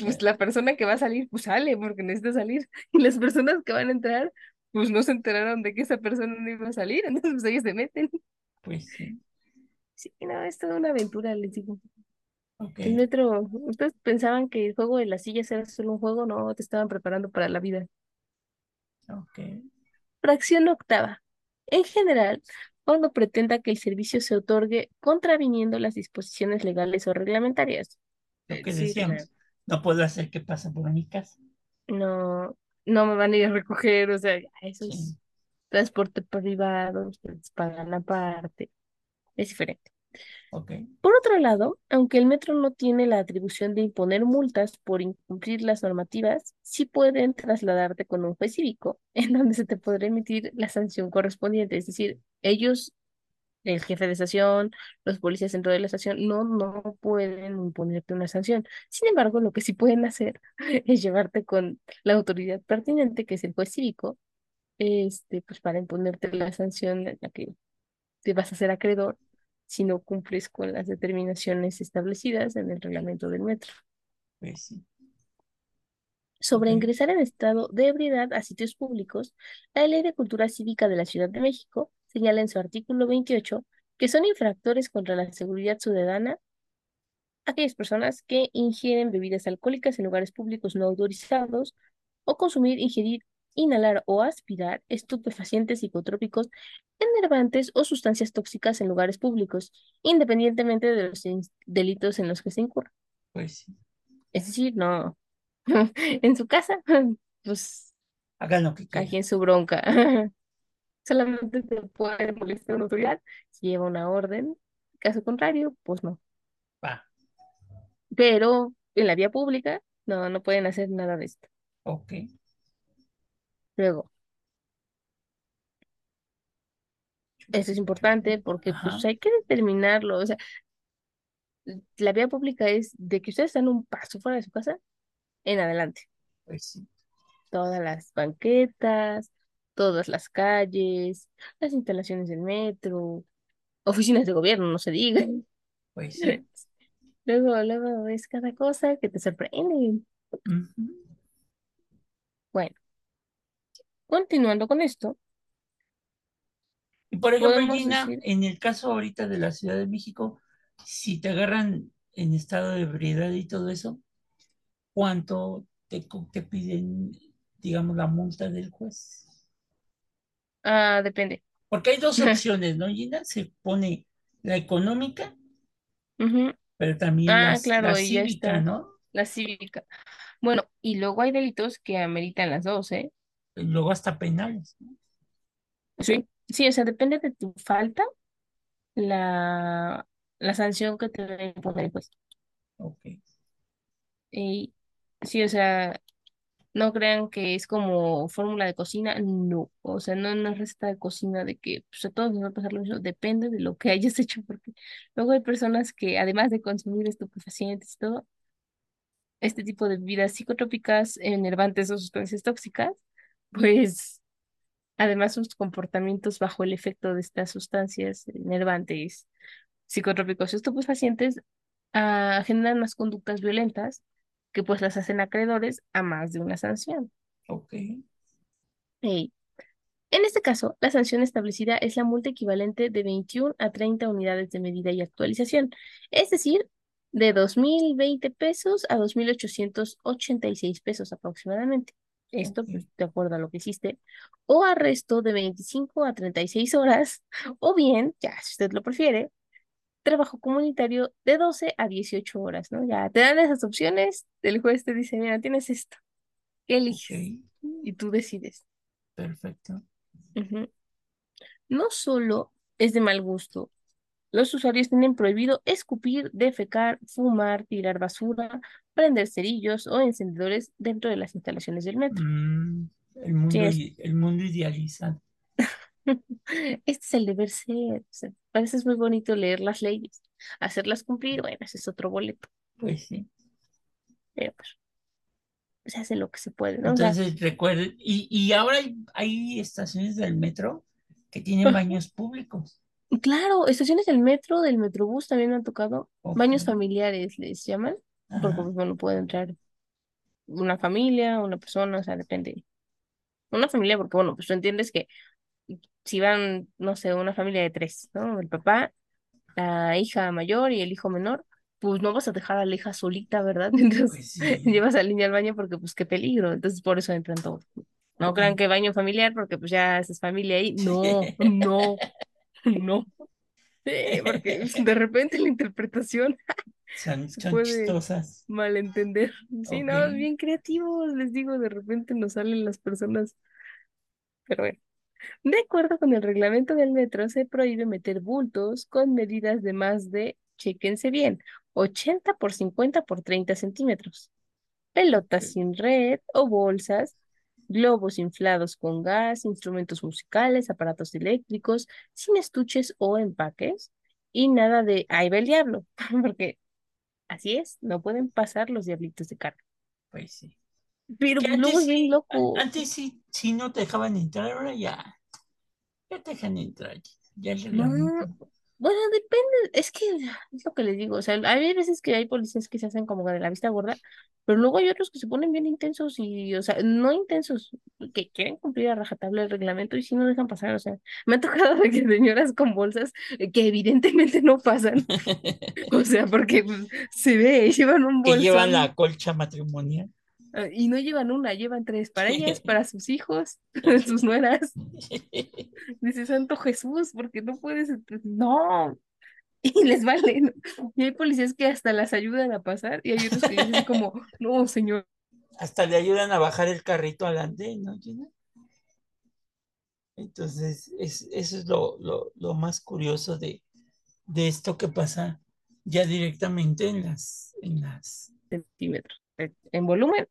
pues la persona que va a salir pues sale porque necesita salir y las personas que van a entrar pues no se enteraron de que esa persona no iba a salir, <laughs> entonces pues ellos se meten. Pues sí. Sí, no, es toda una aventura, les digo. El metro, ustedes pensaban que el juego de las sillas era solo un juego, no, te estaban preparando para la vida. Ok. Fracción octava. En general, cuando pretenda que el servicio se otorgue contraviniendo las disposiciones legales o reglamentarias. Lo que decíamos, no puedo hacer que pase por mi casa. No, no me van a ir a recoger, o sea, eso es transporte privado, ustedes pagan aparte, es diferente. Okay. Por otro lado, aunque el metro no tiene la atribución de imponer multas por incumplir las normativas, sí pueden trasladarte con un juez cívico <laughs> en donde se te podrá emitir la sanción correspondiente. Es decir, ellos el jefe de estación, los policías dentro de la estación, no, no pueden imponerte una sanción. Sin embargo, lo que sí pueden hacer <laughs> es llevarte con la autoridad pertinente, que es el juez cívico, este, pues para imponerte la sanción en la que te vas a ser acreedor si no cumples con las determinaciones establecidas en el reglamento del metro. Pues sí. Sobre ingresar en estado de ebriedad a sitios públicos, la Ley de Cultura Cívica de la Ciudad de México señala en su artículo 28 que son infractores contra la seguridad ciudadana aquellas personas que ingieren bebidas alcohólicas en lugares públicos no autorizados o consumir, ingerir inhalar o aspirar estupefacientes psicotrópicos, enervantes o sustancias tóxicas en lugares públicos, independientemente de los delitos en los que se incurra. Pues sí. Es decir, no, <laughs> en su casa, <laughs> pues Hagan lo que quieran. su bronca. <laughs> Solamente te puede molestar una autoridad si lleva una orden. Caso contrario, pues no. Va. Pero en la vía pública, no, no pueden hacer nada de esto. Ok. Luego, esto es importante porque pues hay que determinarlo. O sea, la vía pública es de que ustedes están un paso fuera de su casa en adelante. Pues sí. Todas las banquetas, todas las calles, las instalaciones del metro, oficinas de gobierno, no se digan. Pues sí. <laughs> Luego, luego es cada cosa que te sorprende. Bueno, continuando con esto, Y por ejemplo, Gina, decir, en el caso ahorita de la Ciudad de México, si te agarran en estado de ebriedad y todo eso, ¿cuánto te, te piden, digamos, la multa del juez? Ah, depende. Porque hay dos <laughs> opciones, ¿no, Gina? Se pone la económica, pero también Ah, claro, la ya cívica, está. ¿no? La cívica. Bueno, y luego hay delitos que ameritan las dos, ¿eh? Y luego hasta penales. ¿no? Sí. Sí, o sea, depende de tu falta, la, la sanción que te va a imponer, pues. Ok. Y sí, o sea, no crean que es como fórmula de cocina, no. O sea, no, es receta de cocina de que pues, a todos nos va a pasar lo mismo, depende de lo que hayas <laughs> hecho, porque luego hay personas que además de consumir estupefacientes y todo, este tipo de bebidas psicotrópicas, enervantes o sustancias tóxicas, pues además sus comportamientos bajo el efecto de estas sustancias enervantes, psicotrópicos y estupefacientes ah, generan unas conductas violentas que pues las hacen acreedores a más de una sanción. Ok. En este caso, la sanción establecida es la multa equivalente de 21 a 30 unidades de medida y actualización, es decir, de 2.020 pesos a 2.886 pesos aproximadamente. Esto, Ok. pues, de acuerdo a lo que hiciste, o arresto de 25 a 36 horas, o bien, ya, si usted lo prefiere, trabajo comunitario de 12 a 18 horas, ¿no? Ya te dan esas opciones, el juez te dice, mira, tienes esto, ¿qué eliges? Ok. Y tú decides. Perfecto. No solo es de mal gusto, los usuarios tienen prohibido escupir, defecar, fumar, tirar basura, prender cerillos o encendedores dentro de las instalaciones del metro. Mm, el Sí, mundo, es- i- el mundo idealizado. <laughs> Este es el deber ser. o sea, para eso es muy bonito leer las leyes. Hacerlas cumplir, bueno, ese es otro boleto. Pues sí. Pero pues, se hace lo que se puede, ¿no? O sea, Entonces, recuerden, y, y ahora hay, hay estaciones del metro que tienen baños públicos. claro, estaciones del metro, del metrobús también me han tocado. Baños familiares les llaman, porque Ajá. pues, bueno, puede entrar una familia, una persona, o sea, depende. Una familia, porque bueno, pues tú entiendes que si van, no sé, una familia de tres, ¿no? El papá, la hija mayor y el hijo menor, pues no vas a dejar a la hija solita, ¿verdad? Mientras <laughs> Pues sí. <laughs> llevas al niño al baño porque pues qué peligro, entonces por eso entran todos. No crean que baño familiar porque pues ya es familia ahí. No, no, no. <laughs> Sí, porque de repente la interpretación Son, puede chistosas. malentender. Sí, Ok. no, bien creativos, les digo, de repente nos salen las personas, pero bueno. De acuerdo con el reglamento del metro, se prohíbe meter bultos con medidas de más de, chéquense bien, 80 por 50 por 30 centímetros, pelotas sin red o bolsas, globos inflados con gas, instrumentos musicales, aparatos eléctricos, sin estuches o empaques, y nada de, ahí va el diablo, <laughs> porque así es, no pueden pasar los diablitos de carga. Pues sí. Pero luego es bien loco. antes sí, sí no te dejaban entrar, ahora ya, ya te dejan entrar. Ya el No, reglamento. bueno, depende, es que es lo que les digo, o sea, hay veces que hay policías que se hacen como de la vista gorda, pero luego hay otros que se ponen bien intensos y, o sea, no intensos, que quieren cumplir a rajatabla el reglamento y si no dejan pasar, o sea, me ha tocado de que señoras con bolsas eh, que evidentemente no pasan, <laughs> o sea, porque pues, se ve, llevan un Que llevan bolsón, la colcha matrimonial. Ah, Y no llevan una, llevan tres, para ellas, para sus hijos, <laughs> sus <laughs> nueras. <laughs> Dice Santo Jesús, porque no puedes, no. Y les vale. ¿no? Y hay policías que hasta las ayudan a pasar y hay otros que dicen como, no, señor. Hasta le ayudan a bajar el carrito adelante, ¿no, Gina? Entonces, es, eso es lo, lo, lo más curioso de, de esto que pasa ya directamente en las, en las, centímetros. Eh, En volumen,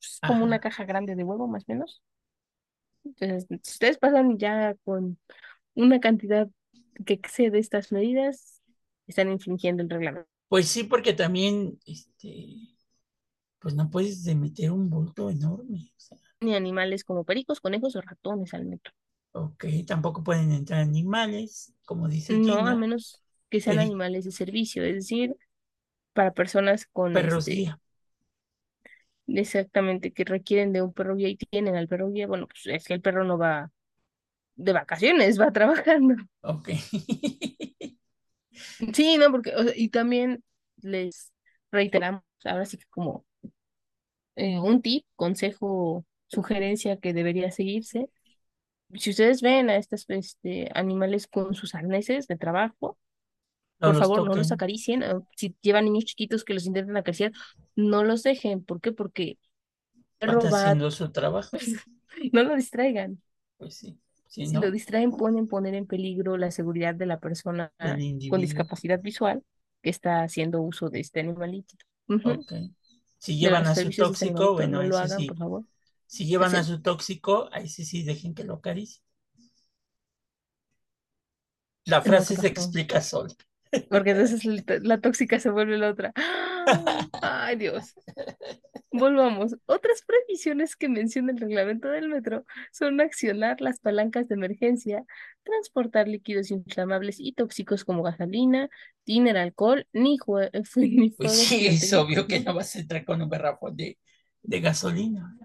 es como una caja grande de huevo, más o menos. Entonces, si ustedes pasan ya con una cantidad que excede estas medidas, están infringiendo el reglamento. Pues sí, porque también, este, pues no puedes de meter un bulto enorme. O sea, Ni animales como pericos, conejos o ratones al metro. ok, tampoco pueden entrar animales, como dice No, a menos que sean peri- animales de servicio, es decir, para personas con perros este, guía. Exactamente, que requieren de un perro guía y tienen al perro guía, bueno, pues es que el perro no va de vacaciones, va <laughs> trabajando. Ok. <laughs> Sí, no, porque, o sea, y también les reiteramos, ahora sí que como eh, un tip, consejo, sugerencia que debería seguirse. Si ustedes ven a estos este, animales con sus arneses de trabajo, No por favor, no los acaricien. o Si llevan niños chiquitos que los intenten acariciar, no los dejen. ¿Por qué? Porque haciendo su trabajo. <laughs> no lo distraigan. Pues sí. Si Si no, lo distraen, pueden poner en peligro la seguridad de la persona con discapacidad visual que está haciendo uso de este animalito. Si llevan a su tóxico, bueno, no lo ese hagan, sí. por favor. Si llevan a su tóxico, ahí sí sí dejen que lo acaricie. La frase ¿qué se explica sola. Porque entonces la, tóxica se vuelve la otra. <laughs> Ay, Dios. Volvamos. Otras previsiones que menciona el reglamento del metro son accionar las palancas de emergencia, transportar líquidos inflamables y tóxicos como gasolina, tiner, alcohol, ni, jue- ni Pues sí, es obvio que no vas a entrar con un garrafón de, de gasolina.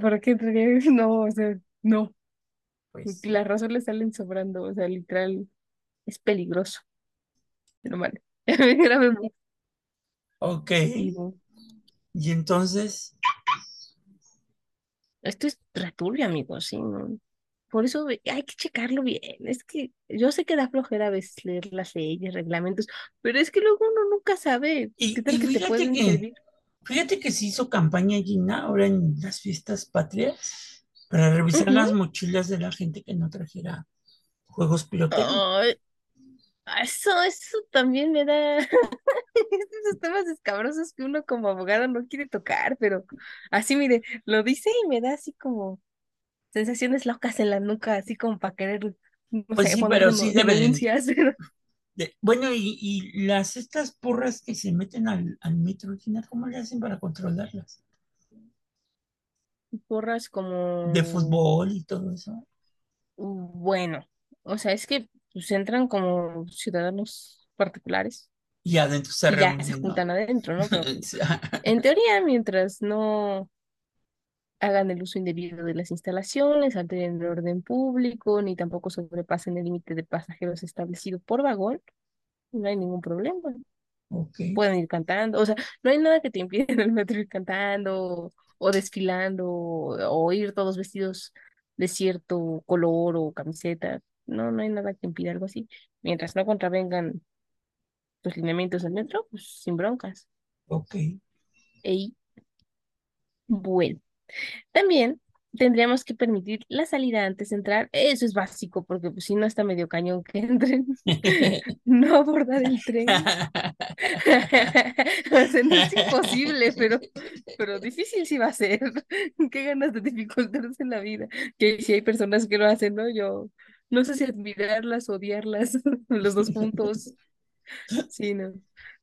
¿Para qué entraría? <laughs> No, o sea, no. Pues Las razones le salen sobrando. O sea, literal, es peligroso. Pero vale. <laughs> Grabemos. ok. Y, bueno, Y entonces, Esto es returbio, amigos, sí, ¿no? Por eso hay que checarlo bien. Es que yo sé que da flojera a veces leer las leyes, reglamentos, pero es que luego uno nunca sabe y, qué tal y que te fíjate pueden que, servir. fíjate que se hizo campaña Gina ahora en las fiestas patrias para revisar las mochilas de la gente que no trajera juegos pirotécnicos. Ay, eso, eso también me da <laughs> esos temas escabrosos que uno como abogado no quiere tocar, pero así, mire, lo dice y me da así como sensaciones locas en la nuca, así como para querer, no Pues sé, sí, pero sí denuncias. <laughs> pero- de- bueno, y, y las estas porras que se meten al, al metro, ¿cómo le hacen para controlarlas? Porras como... De fútbol y todo eso. Bueno, o sea, es que pues entran como ciudadanos particulares Y adentro se y ya se juntan adentro, ¿no? Pero <laughs> en teoría, mientras no hagan el uso indebido de las instalaciones, alteren el orden público, ni tampoco sobrepasen el límite de pasajeros establecido por vagón, no hay ningún problema. Pueden ir cantando, o sea, no hay nada que te impida en el metro ir cantando o desfilando o ir todos vestidos de cierto color o camiseta. No, no hay nada que impida algo así. Mientras no contravengan los lineamientos del metro, pues sin broncas. Ok. Ey, bueno. También tendríamos que permitir la salida antes de entrar. Eso es básico, porque pues, si no está medio cañón que entren. <laughs> No abordar el tren. <laughs> O sea, no es imposible, pero, pero difícil sí va a ser. <laughs> Qué ganas de dificultades en la vida. Que si hay personas que lo hacen, ¿no? Yo no sé si admirarlas, odiarlas, <laughs> los dos puntos. Sí, no.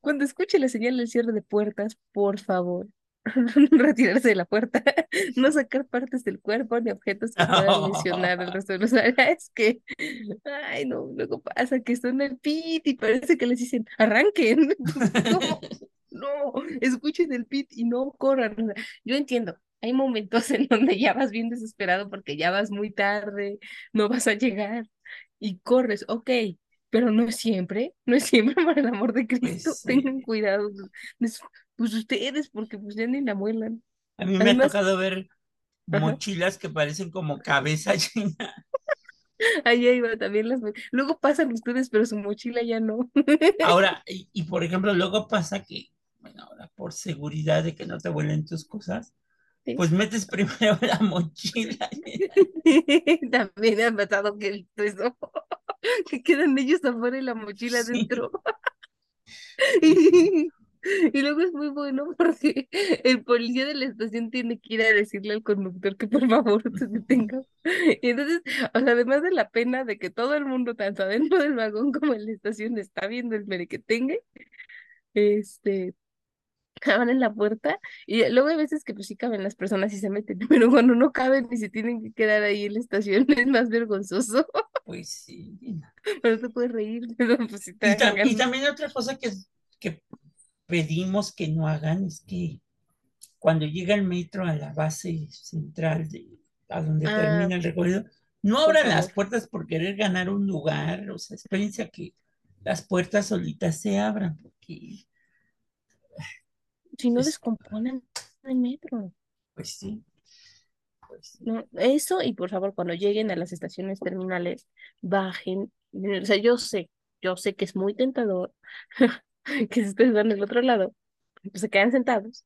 Cuando escuche la señal del cierre de puertas, por favor, <laughs> retirarse de la puerta, <laughs> no sacar partes del cuerpo ni objetos que puedan lesionar el resto de los áreas que, ay, no, luego pasa que están en el pit y parece que les dicen, arranquen. ¿Cómo? No, escuchen el pit y no corran. Yo entiendo, hay momentos <laughs> en donde ya vas bien desesperado porque ya vas muy tarde, no vas a llegar y corres, ok, pero no es siempre, no es siempre, <laughs> por el amor de Cristo, Pues sí. tengan cuidado. Es- Pues ustedes, porque pues ya ni la muelan. A mí me Además- ha tocado ver Ajá. mochilas que parecen como cabeza <laughs> llena. Ahí iba también las. Luego pasan ustedes, pero su mochila ya no. Ahora, y, y por ejemplo, luego pasa que, bueno, ahora por seguridad de que no te vuelen tus cosas, Sí. pues metes primero <laughs> la mochila. <laughs> También me ha pasado que he visto eso. Que quedan ellos afuera y la mochila Sí. dentro. <laughs> Y, y luego es muy bueno porque el policía de la estación tiene que ir a decirle al conductor que por favor se detenga. Y entonces, o sea, además de la pena de que todo el mundo, tanto adentro del vagón como en la estación, está viendo el merequetengue, este, abren la puerta y luego hay veces que pues sí caben las personas y se meten, <laughs> pero cuando no caben y se tienen que quedar ahí en la estación <laughs> es más vergonzoso, Pues sí. <laughs> pero te puedes reír, pero pues sí te Y, también otra cosa que, que pedimos que no hagan es que cuando llega el metro a la base central de a donde Ah, termina el recorrido, no abran las puertas por querer ganar un lugar, o sea, espérense a que las puertas solitas se abran, porque Si no Es- descomponen el metro. pues sí, pues sí. No, eso y por favor, cuando lleguen a las estaciones terminales, bajen. O sea, yo sé, yo sé que es muy tentador <laughs> que si ustedes van del otro lado, pues se quedan sentados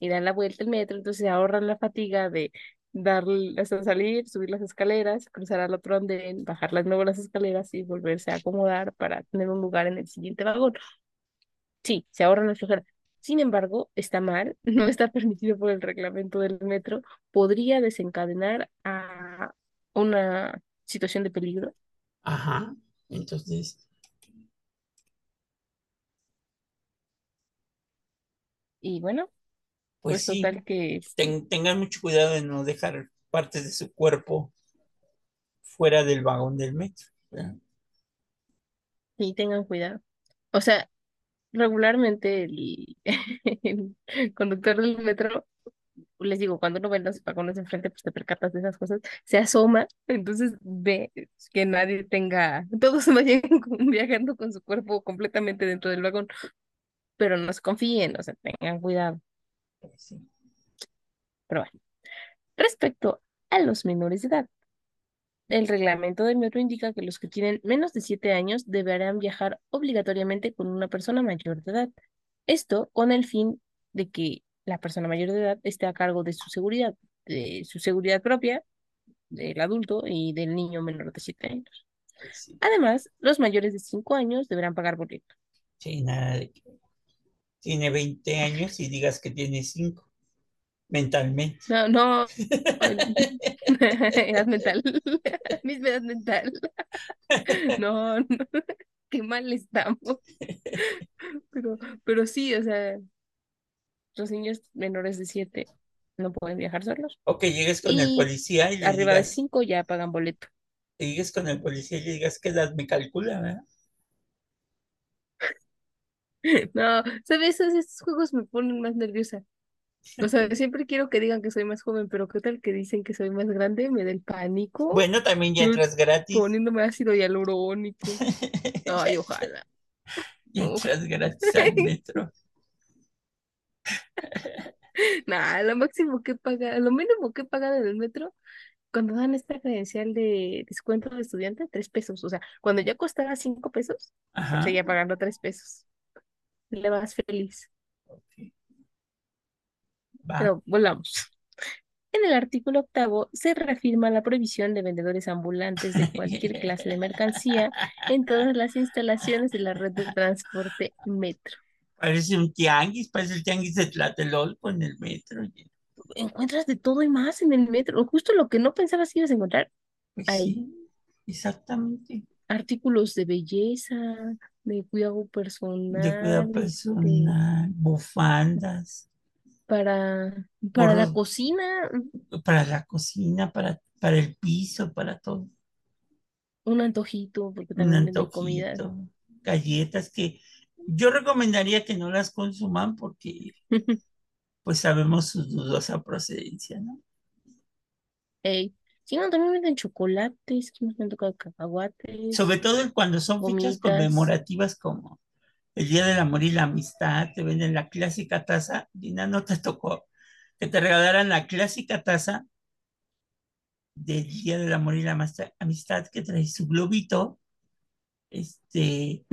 y dan la vuelta al metro, entonces se ahorran la fatiga de dar, hasta salir, subir las escaleras, cruzar al otro andén, bajar las nuevo las escaleras y volverse a acomodar para tener un lugar en el siguiente vagón. Sí, se ahorran la flojera. Sin embargo, está mal, no está <laughs> permitido por el reglamento del metro, podría desencadenar a una situación de peligro. Ajá, entonces, Y bueno, pues pues sí, total que ten- tengan mucho cuidado de no dejar partes de su cuerpo fuera del vagón del metro. ¿verdad? sí tengan cuidado. O sea, regularmente el, <laughs> el conductor del metro, les digo, cuando uno ve los vagones enfrente, pues te percatas de esas cosas, se asoma, entonces ve que nadie tenga, <laughs> todos vayan <laughs> viajando con su cuerpo completamente dentro del vagón, pero no se confíen, o sea, tengan cuidado. Sí. Pero bueno, respecto a los menores de edad, el reglamento del metro indica que los que tienen menos de 7 años deberán viajar obligatoriamente con una persona mayor de edad. Esto con el fin de que la persona mayor de edad esté a cargo de su seguridad, de su seguridad propia, del adulto y del niño menor de 7 años. Sí. Además, los mayores de 5 años deberán pagar boleto. Sí, nada de que tiene 20 años y digas que tiene 5 mentalmente. No, no, <laughs> <laughs> edad mental, <laughs> misma edad mental. No, no, qué mal estamos. Pero, pero sí, o sea, los niños menores de 7 no pueden viajar solos. O que llegues con el policía y le Arriba de digas, 5 ya pagan boleto. que llegues con el policía y le digas qué edad me calcula, ¿verdad? No, ¿sabes? Esos, estos juegos me ponen más nerviosa. O sea, siempre quiero que digan que soy más joven, pero ¿qué tal que dicen que soy más grande? Me da el pánico. Bueno, también ya entras gratis. Poniéndome ácido hialurónico. <laughs> Ay, ojalá. Ya entras gratis al <laughs> metro. Nah, lo máximo que paga, lo mínimo que pagan en el metro, cuando dan esta credencial de descuento de estudiante, tres pesos. O sea, cuando ya costaba cinco pesos, Ajá. seguía pagando tres pesos. Le vas feliz. Ok. Va. Pero volvamos. En el artículo octavo se reafirma la prohibición de vendedores ambulantes de cualquier clase de mercancía en todas las instalaciones de la red de transporte metro. Parece un tianguis, parece el tianguis de Tlatelolco en el metro. Encuentras de todo y más en el metro, justo lo que no pensabas que ibas a encontrar. Pues Ahí. sí, exactamente. Artículos de belleza, de cuidado De personal, cuidado este, personal, bufandas, para, para la cocina, para la cocina, para, para el piso, para todo. un antojito, porque Un también venden comida. antojito, galletas que yo recomendaría que no las consuman porque <laughs> pues sabemos su dudosa procedencia, ¿no? Ey, Sí, no, también venden chocolates, que nos han tocado cacahuates. Sobre todo cuando son fechas Gomitas. conmemorativas como el Día del Amor y la Amistad, te venden la clásica taza. Dina, no te tocó que te regalaran la clásica taza del Día del Amor y la Amistad que trae su globito. Este,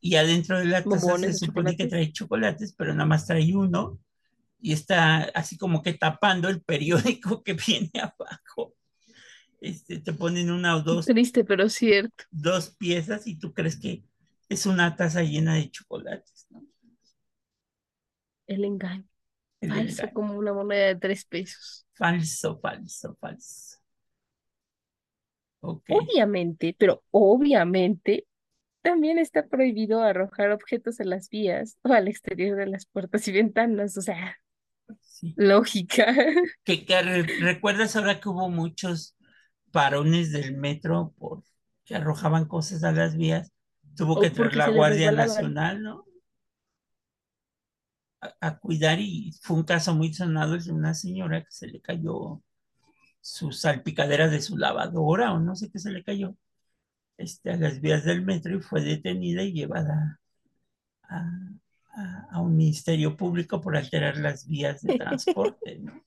y adentro de la taza Bombones se supone que trae chocolates, pero nada más trae uno y está así como que tapando el periódico que <laughs> viene abajo. Este, te ponen una o dos, Triste, pero cierto. dos piezas y tú crees que es una taza llena de chocolates, ¿no? El engaño. El Falso engaño. como una moneda de tres pesos. Falso, falso, falso. Obviamente, pero obviamente también está prohibido arrojar objetos a las vías o al exterior de las puertas y ventanas. O sea, Sí. lógica. <laughs> Que, que re- recuerdas ahora que hubo muchos parones del metro por que arrojaban cosas a las vías. Tuvo que porque la Guardia. Nacional, ¿no? A, a cuidar y fue un caso muy sonado de una señora que se le cayó su salpicadera de su lavadora o no sé qué se le cayó este, a las vías del metro y fue detenida y llevada a, a- a un ministerio público por alterar las vías de <laughs> transporte, ¿no?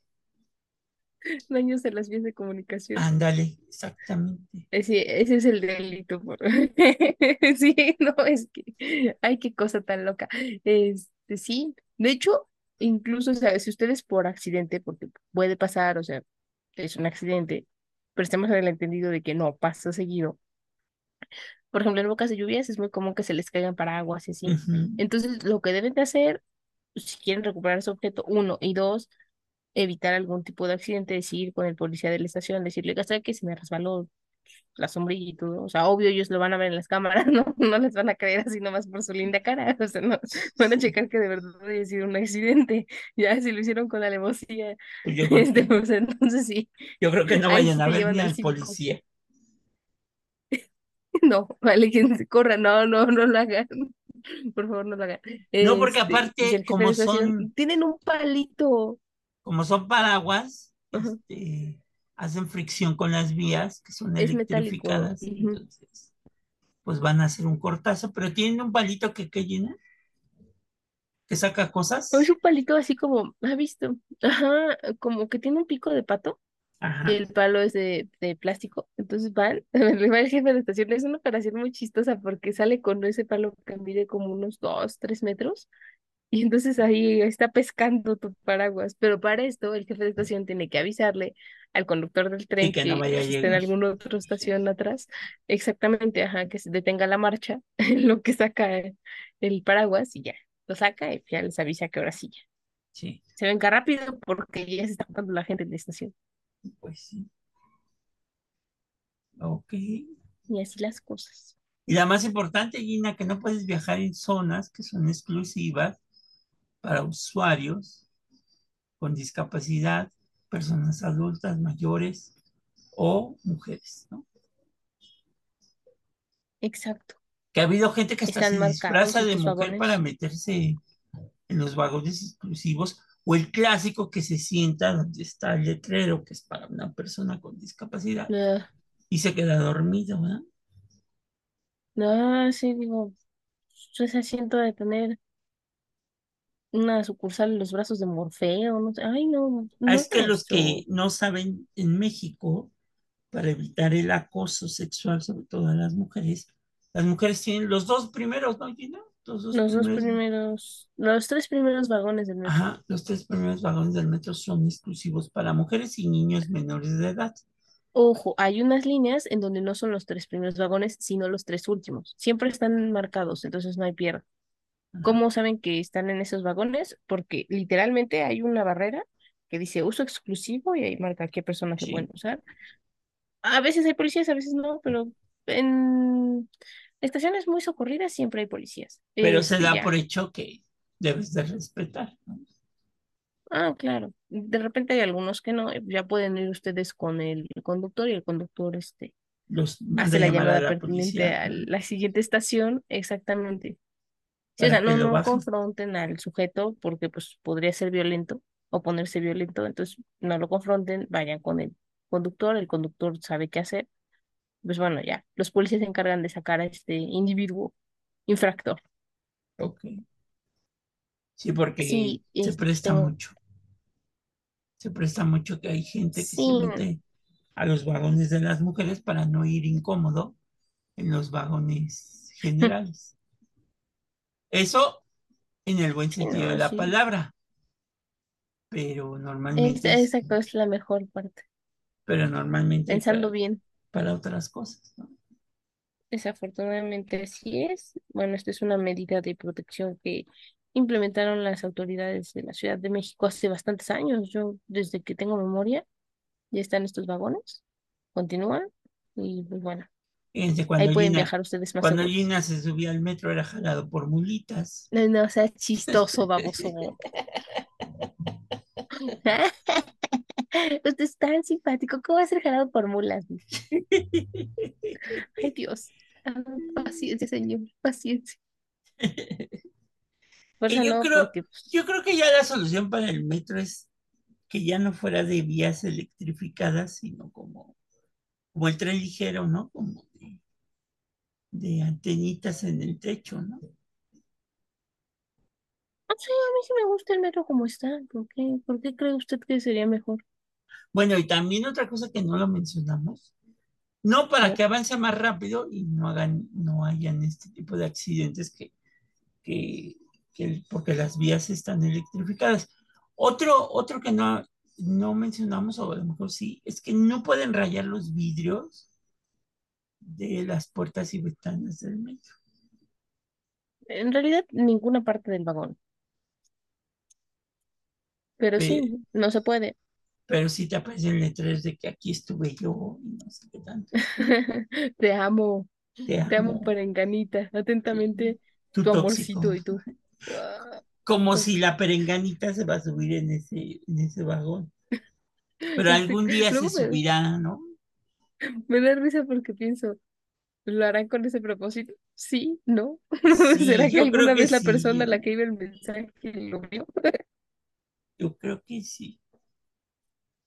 Daños en las vías de comunicación. Ándale, exactamente. Eh, Sí, ese es el delito. por- <laughs> Sí, no, es que, ay, qué cosa tan loca. Este, sí, de hecho, incluso, o sea, si ustedes por accidente, porque puede pasar, o sea, es un accidente, pero estamos en el entendido de que no pasa seguido. Por ejemplo, en épocas de lluvias es muy común que se les caigan paraguas y así. Ujú. Entonces, lo que deben de hacer, si quieren recuperar su objeto, uno, y dos, evitar algún tipo de accidente, decir con el policía de la estación, decirle, "Oiga, que se me resbaló la sombrilla y todo. O sea, obvio, ellos lo van a ver en las cámaras, <laughs> ¿no? No les van a creer así nomás por su linda cara. O sea, no, van a checar que de verdad haya sido un accidente. <laughs> Ya, si lo hicieron con alevosía, Pues yo <laughs> creo este, que, pues entonces sí, yo creo que no vayan a ver ni al policía. No, vale, que corra, no, no, no lo hagan. Por favor, no lo hagan. No, porque Este, aparte, como son, tienen un palito. Como son paraguas, este, hacen fricción con las vías que son Es electrificadas, entonces, pues van a hacer un cortazo, pero tienen un palito que, que llena, que saca cosas. es un palito así como, ¿ha visto? Ajá, como que tiene un pico de pato. Ajá. el palo es de, de plástico. Entonces van, <laughs> va el jefe de estación. Es una operación muy chistosa porque sale con ese palo que mide como unos dos, tres metros. Y entonces ahí está pescando tu paraguas. Pero para esto, el jefe de estación tiene que avisarle al conductor del Y tren que no que esté en alguna otra estación atrás. Exactamente, ajá, que se detenga la marcha, <laughs> lo que saca el, el paraguas y ya. Lo saca y ya les avisa que ahora sí ya. Sí, Se venga rápido porque ya se está juntando la gente en la estación. pues sí. Ok. Y así las cosas. Y la más importante, Gina, que no puedes viajar en zonas que son exclusivas para usuarios con discapacidad, personas adultas, mayores o mujeres, ¿no? Exacto. Que ha habido gente que hasta se disfraza de mujer para meterse en los vagones exclusivos o el clásico que se sienta donde está el letrero que es para una persona con discapacidad Ah, y se queda dormido, ¿verdad? No, sí, digo, ese asiento de tener una sucursal en los brazos de Morfeo, no sé. Ay, no, Ah, no es que los que no saben en México, para evitar el acoso sexual, sobre todo a las mujeres, las mujeres tienen los dos primeros, ¿no, Gina? Los dos Los dos primeros. los tres primeros vagones del metro. Ajá, los tres primeros vagones del metro son exclusivos para mujeres y niños menores de edad. Ojo, hay unas líneas en donde no son los tres primeros vagones, sino los tres últimos. Siempre están marcados, entonces no hay pierde. ¿Cómo saben que están en esos vagones? Porque literalmente hay una barrera que dice uso exclusivo y ahí marca qué personas se Sí. pueden usar. A veces hay policías, a veces no, pero en estaciones muy socorridas siempre hay policías. Pero se Este, da ya. por hecho que debes de respetar, ¿no? Ah, claro. De repente hay algunos que no, ya pueden ir ustedes con el conductor y el conductor este Los hace la a llamada la pertinente policía a la siguiente estación, exactamente. Sí, o sea, no, lo no confronten al sujeto porque pues podría ser violento o ponerse violento, entonces no lo confronten, vayan con el conductor, el conductor sabe qué hacer. Pues bueno, ya, los policías se encargan de sacar a este individuo infractor. Ok. Sí, porque Sí, se presta mucho. Se presta mucho que hay gente que se mete a los vagones de las mujeres para no ir incómodo en los vagones <laughs> generales. Eso en el buen sí, sentido de no, la sí. palabra. Pero normalmente es, Exacto, es la mejor parte. pero normalmente Pensando para, bien, para otras cosas, ¿no? desafortunadamente así es. Bueno, esta es una medida de protección que implementaron las autoridades de la Ciudad de México hace bastantes años. Yo, desde que tengo memoria, ya están estos vagones, continúan y pues bueno, Fíjense, ahí cuando pueden Gina, viajar ustedes más cuando. Gina se subía al metro era jalado por mulitas. No, no, o sea, chistoso, baboso. <laughs> Usted es tan simpático, ¿cómo va a ser jalado por mulas? <laughs> Ay, Dios. Ah, Paciencia, señor, paciencia. Yo no, creo, porque pues, yo creo que ya la solución para el metro es que ya no fuera de vías electrificadas, sino como, como el tren ligero, ¿no? Como de, antenitas en el techo, ¿no? no sé, a mí sí me gusta el metro como está. ¿Por qué? ¿Por qué cree usted que sería mejor? Bueno, y también otra cosa que no lo mencionamos, no para que avance más rápido y no hagan, no hayan este tipo de accidentes que, que, que porque las vías están electrificadas. Otro, otro que no, no mencionamos, o a lo mejor sí, es que no pueden rayar los vidrios de las puertas y ventanas del metro. en realidad ninguna parte del vagón. Pero Pe- sí, no se puede. pero sí te aparecen letreros de que aquí estuve yo y no sé qué tanto. <laughs> Te amo, Te te amo, amo, perenganita. Atentamente, tu tu amorcito y tú. <laughs> Ah, Como pues, si la perenganita se va a subir en ese, en ese vagón. <laughs> Pero algún día se subirá, ¿no? <laughs> me da risa porque pienso, ¿lo harán con ese propósito? Sí, ¿no? <laughs> Sí, ¿Será que yo creo alguna que vez la persona a la que iba el mensaje lo vio? <laughs> Yo creo que sí.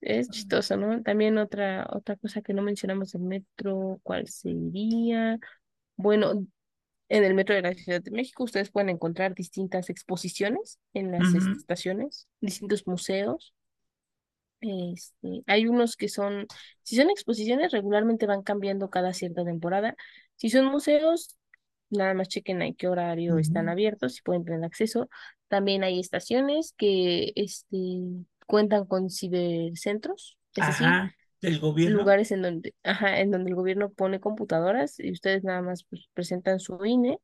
Es chistoso, ¿no? También otra, otra cosa que no mencionamos del metro, ¿cuál sería? Bueno, en el metro de la Ciudad de México ustedes pueden encontrar distintas exposiciones en las estaciones, distintos museos. Este, hay unos que son, si son exposiciones, regularmente van cambiando cada cierta temporada. Si son museos, nada más chequen a qué horario están abiertos, si pueden tener acceso. También hay estaciones que este, cuentan con cibercentros, es decir, Ajá, del gobierno. lugares en donde, ajá, en donde el gobierno pone computadoras y ustedes nada más pues, presentan su INE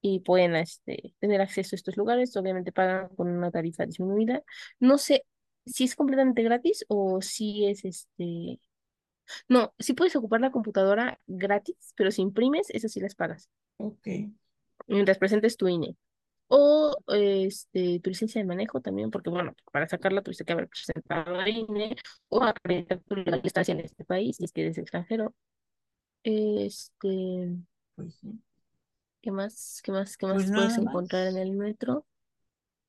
y pueden este, tener acceso a estos lugares. Obviamente pagan con una tarifa disminuida. No sé si es completamente gratis o si es este. No, si puedes ocupar la computadora gratis, pero si imprimes, esas sí las pagas. Ok. Mientras presentes tu INE. O este, tu licencia de manejo también, porque bueno, para sacarla tuviste que haber presentado la INE o acreditar tu estancia en este país, si es que eres extranjero. Este, Pues sí. ¿qué más? ¿Qué más? ¿Qué Pues más puedes nada encontrar en el metro?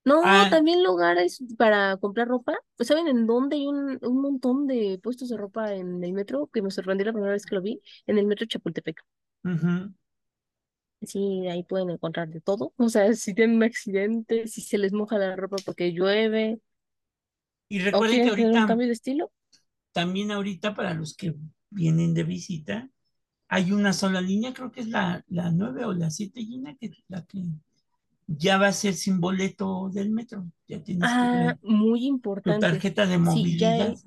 No, Ah, también lugares para comprar ropa. Pues ¿saben en dónde hay un, un montón de puestos de ropa en el metro? Que me sorprendió la primera vez que lo vi, en el metro Chapultepec. Sí, ahí pueden encontrar de todo. O sea, si tienen un accidente, si se les moja la ropa porque llueve, Y recuerden que un ahorita, cambio de estilo. también ahorita para los que vienen de visita, hay una sola línea, creo que es la, la 9 o la 7 línea, que es la que ya va a ser sin boleto del metro. Ya tienes que Ah, traer muy tu importante. tarjeta de Sí, ya movilidad. hay,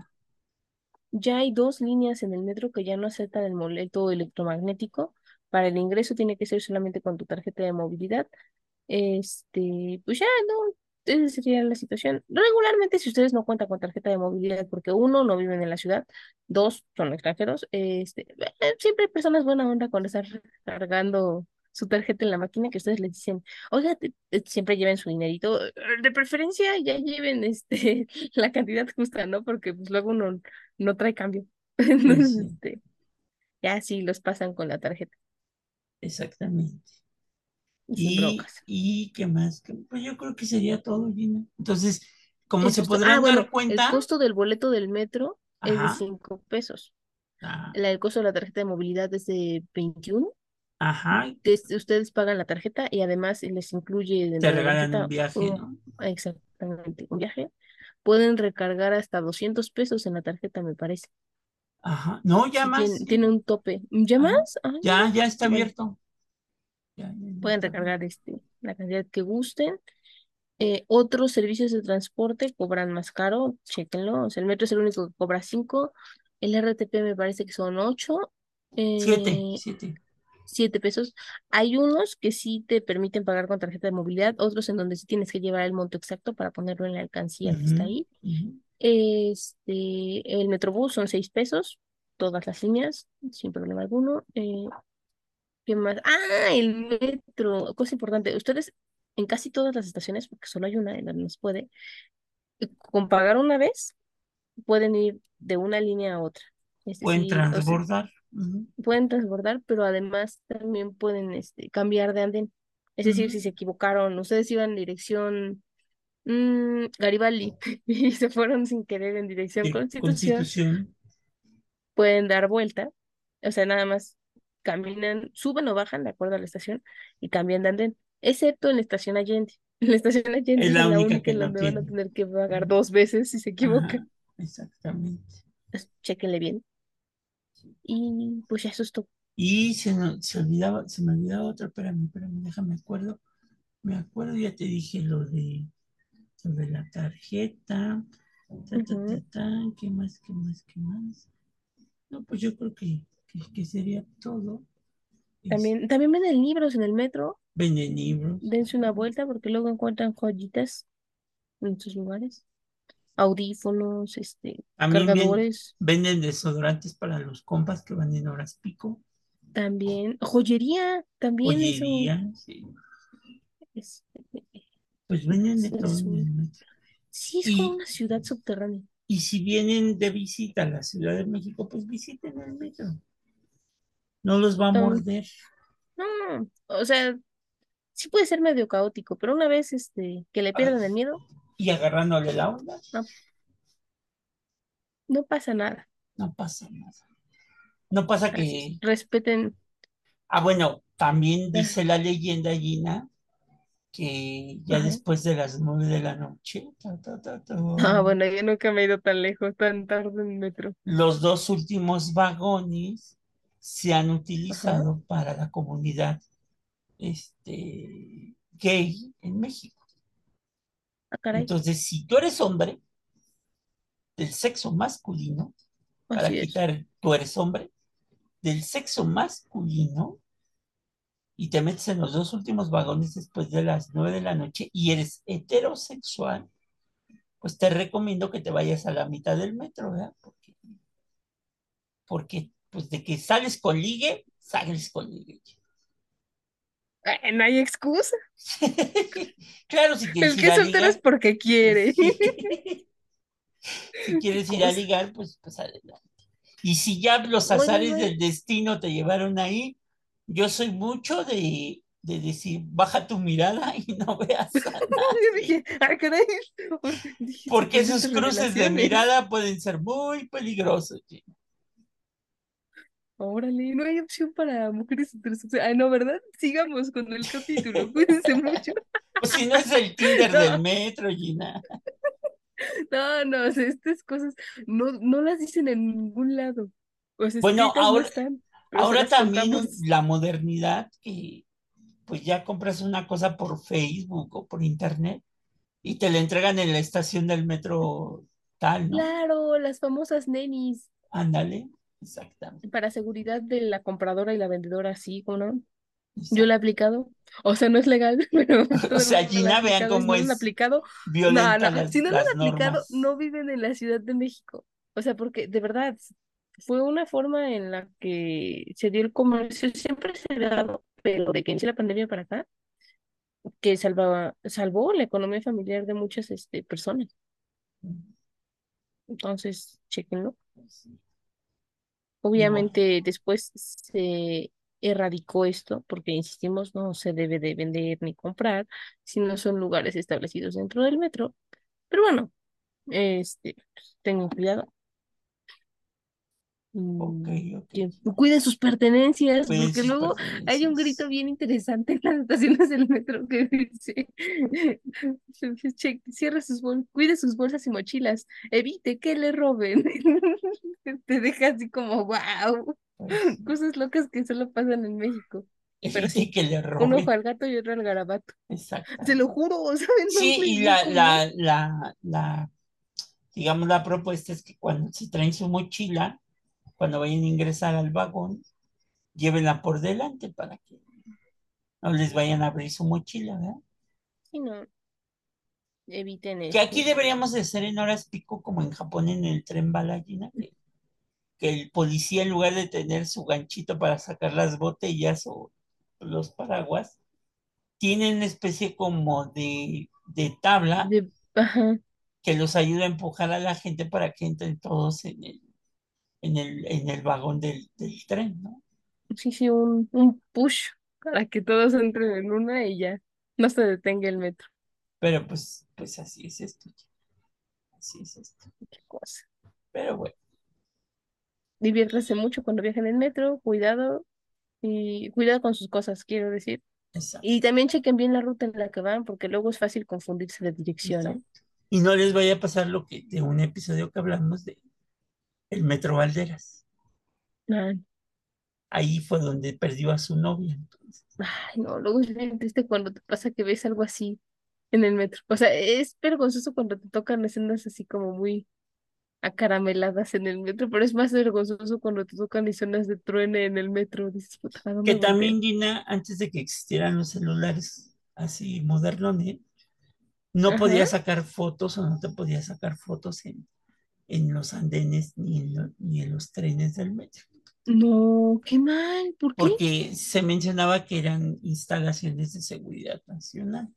ya hay dos líneas en el metro que ya no aceptan el boleto electromagnético. Para el ingreso tiene que ser solamente con tu tarjeta de movilidad. Este, pues ya, no, esa sería la situación. Regularmente, si ustedes no cuentan con tarjeta de movilidad, porque uno, no viven en la ciudad, dos, son extranjeros, este, eh, siempre hay personas buena onda cuando están cargando su tarjeta en la máquina que ustedes les dicen, oiga, te- te- siempre lleven su dinerito, eh, de preferencia ya lleven <laughs> este la cantidad justa, ¿no? Porque pues luego uno no trae cambio. <laughs> Entonces, sí, este, ya sí los pasan con la tarjeta exactamente. y Y, qué más, ¿Qué- pues yo creo que sería todo, Gina. Entonces, como se Ah, podrán bueno, dar el cuenta, costo del boleto del metro es de ajá, 5 pesos. ah, La- El costo de la tarjeta de movilidad es de 21 Ajá, Des- ustedes pagan la tarjeta y además les incluye te regalan un tarjeta viaje, un- ¿no? exactamente un viaje. Pueden recargar hasta 200 pesos en la tarjeta, me parece. Ajá. No, ya más. tiene, un tope. ¿Ya Ajá. más? Ah, Ya, ya está abierto. Ya, ya, ya pueden está recargar este, la cantidad que gusten. Eh, otros servicios de transporte cobran más caro, chéquenlo. O sea, el metro es el único que cobra 5. El RTP me parece que son 8. Siete, siete. 7 pesos. Hay unos que sí te permiten pagar con tarjeta de movilidad, otros en donde sí tienes que llevar el monto exacto para ponerlo en la alcancía que está ahí. Este, el Metrobús son 6 pesos, todas las líneas, sin problema alguno. Eh, ¿qué más? Ah, el metro, cosa importante. Ustedes en casi todas las estaciones, porque solo hay una en donde no se puede, eh, con pagar una vez, pueden ir de una línea a otra. Pueden o sea, pueden transbordar, pero además también pueden este, cambiar de andén. Es decir, si se equivocaron, ustedes iban en dirección mm, Garibaldi <laughs> y se fueron sin querer en dirección Constitución, Constitución. pueden dar vuelta, o sea, nada más caminan, suben o bajan de acuerdo a la estación y cambian de andén, excepto en la estación Allende. En <laughs> la estación Allende Es es la la única única que en donde van a tener que pagar dos veces si se equivocan. Ajá, exactamente. Entonces, chéquenle bien. Y pues ya eso es todo. Y se, no- se olvidaba, se me olvidaba otra, espérame, espérame, déjame acuerdo. Me acuerdo, ya te dije lo de, lo de la tarjeta. Ta, ta, ta, ta, ¿Qué más, qué más, qué más? No, pues yo creo que, que, que sería todo. También, también venden libros en el metro. venden libros. Dense una vuelta porque luego encuentran joyitas en sus lugares. Audífonos, este, También ven- cargadores, venden desodorantes para los compas que van en horas pico. también. Joyería, también eso. Joyería, sí. es- Pues venden de todo un- el metro. sí, es Y- como una ciudad subterránea. Y si vienen de visita a la Ciudad de México, pues visiten el metro. No los va a morder. No, o sea, sí puede ser medio caótico, pero una vez este, que le pierdan el miedo, Y agarrándole la onda, no pasa nada. no pasa nada. No pasa que... es. Respeten. Ah, bueno, también dice la leyenda, Gina, que ya Ajá. después de las nueve de la noche, ta, ta, ta, ta, Ah, bueno, yo nunca me he ido tan lejos, tan tarde en metro. los dos últimos vagones se han utilizado para la comunidad este, gay en México. Ah, caray. Entonces, si tú eres hombre del sexo masculino, para Así es. quitar tú eres hombre, del sexo masculino, y te metes en los dos últimos vagones después de las nueve de la noche y eres heterosexual, pues te recomiendo que te vayas a la mitad del metro, ¿verdad? Porque, porque pues de que sales con ligue, sales con ligue. Ay, no hay excusa. <laughs> claro, si quieres El ir que a es soltero es porque quiere. <laughs> si <laughs> quieres ir a ligar, pues, pues adelante. Y si ya los azares del destino te llevaron ahí, yo soy mucho de, de decir, baja tu mirada y no veas a Yo nadie. dije, ah, caray. Dije, Porque ¿qué es esos cruces de mirada pueden ser muy peligrosos. Gina. Órale, no hay opción para mujeres heterosexuales. Ah, no, ¿verdad? Sigamos con el capítulo. <laughs> Cuídense mucho. Pues si no es el Tinder No. del metro, Gina. No, no, o sea, estas cosas no, no las dicen en ningún lado. O sea, Bueno, no ahora- están, Ahora también contamos. la modernidad, que pues ya compras una cosa por Facebook o por internet y te la entregan en la estación del metro tal, ¿no? Claro, las famosas nenis Ándale, exactamente. para seguridad de la compradora y la vendedora, sí, ¿o no? Yo la he aplicado. O sea, no es legal, <laughs> pero <laughs> el sea, Gina, vean cómo lo es aplicado, no, no. Si no lo han aplicado, no viven en la Ciudad de México. O sea, porque de verdad fue una forma en la que se dio el comercio, siempre se ha dado, pero de que inició la pandemia para acá, que salvaba, salvó la economía familiar de muchas este, personas. Entonces, chequenlo. Obviamente después se erradicó esto, porque insistimos, no se debe de vender ni comprar si no son lugares establecidos dentro del metro. Pero bueno, este, tengan cuidado. Ok, mm, ok. que cuiden sus pertenencias, porque sus luego hay un grito bien interesante en las estaciones del metro que dice, <laughs> che- cierre sus bol cuide sus bolsas y mochilas, evite que le roben. <laughs> Te deja así como, wow, Pues, <laughs> cosas locas que solo pasan en México. Pero sí, que le roben. ojo al gato y otro al garabato. Se Exactamente. lo juro, ¿saben Sí, y la, la, la, la, digamos, la propuesta es que cuando se traen su mochila, cuando vayan a ingresar al vagón, llévenla por delante para que no les vayan a abrir su mochila, ¿verdad? Sí, no, eviten Que aquí deberíamos de hacer en horas pico como en Japón en el tren bala Gina, que, que el policía en lugar de tener su ganchito para sacar las botellas o los paraguas, tiene una especie como de, de tabla De, que los ayuda a empujar a la gente para que entren todos en el, en el, en el vagón del, del tren, ¿no? sí, sí, un, un push para que todos entren en una y ya no se detenga el metro. Pero pues, pues así es esto. Así es esto. Qué cosa. Pero bueno, Diviértase mucho cuando viajen en metro, cuidado y cuidado con sus cosas, quiero decir. exacto. Y también chequen bien la ruta en la que van, porque luego es fácil confundirse de dirección, ¿eh? Y no les vaya a pasar lo que de un episodio que hablamos de el Metro Valderas. Ay, Ahí fue donde perdió a su novia. Entonces, ay, no, luego es bien triste cuando te pasa que ves algo así en el metro. O sea, es vergonzoso cuando te tocan escenas así como muy acarameladas en el metro, pero es más vergonzoso cuando te tocan escenas de truene en el metro. Dices, puta, ¿a dónde que también, Gina, antes de que existieran los celulares así modernos, ¿eh? no Ajá. podías sacar fotos o no te podías sacar fotos en, en los andenes ni en, lo- ni en los trenes del metro. No, qué mal, ¿por qué? porque se mencionaba que eran instalaciones de seguridad nacional.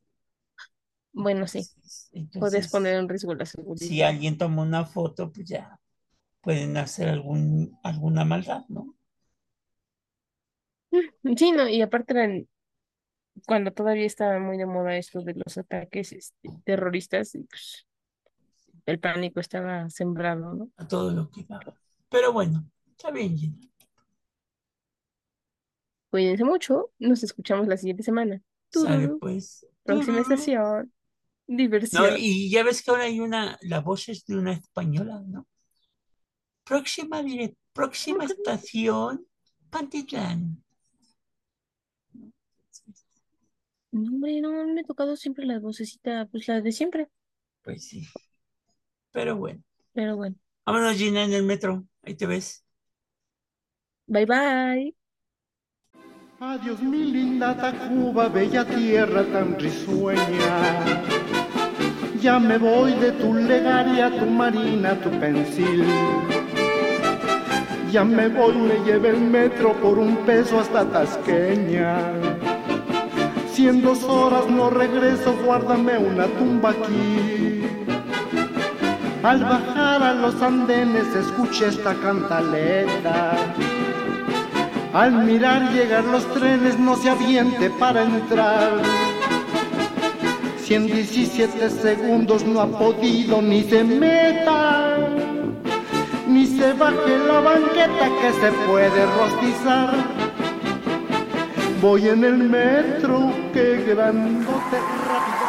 Bueno, sí, Entonces, podías poner en riesgo la si seguridad. alguien toma una foto, pues ya pueden hacer algún, alguna maldad, ¿no? Sí, no, y aparte eran cuando todavía estaba muy de moda esto de los ataques este, terroristas, y pues el pánico estaba sembrado, ¿no? A todo lo que daba. Pero bueno, está bien, Gina. Cuídense mucho, nos escuchamos la siguiente semana. Sale pues. próxima estación, No, diversión. y ya ves que ahora hay una, la voz es de una española, ¿no? Próxima, dire- próxima estación, Pantitlán. No, hombre, no, me ha tocado siempre la vocecita, pues la de siempre, Pues sí. Pero bueno. pero bueno, Vámonos, Gina, en el metro. Ahí te ves. bye bye. Adiós mi linda Tacuba, bella tierra tan risueña. Ya me voy de tu legaria, tu marina, tu pensil. Ya me voy, me lleve el metro por un peso hasta Tasqueña. Si en dos horas no regreso, guárdame una tumba aquí. Al bajar a los andenes escuché esta cantaleta. Al mirar llegar los trenes no se aviente para entrar. Si en 17 segundos no ha podido ni se meta, ni se baje la banqueta que se puede rostizar. Voy en el metro, qué grandote rápido.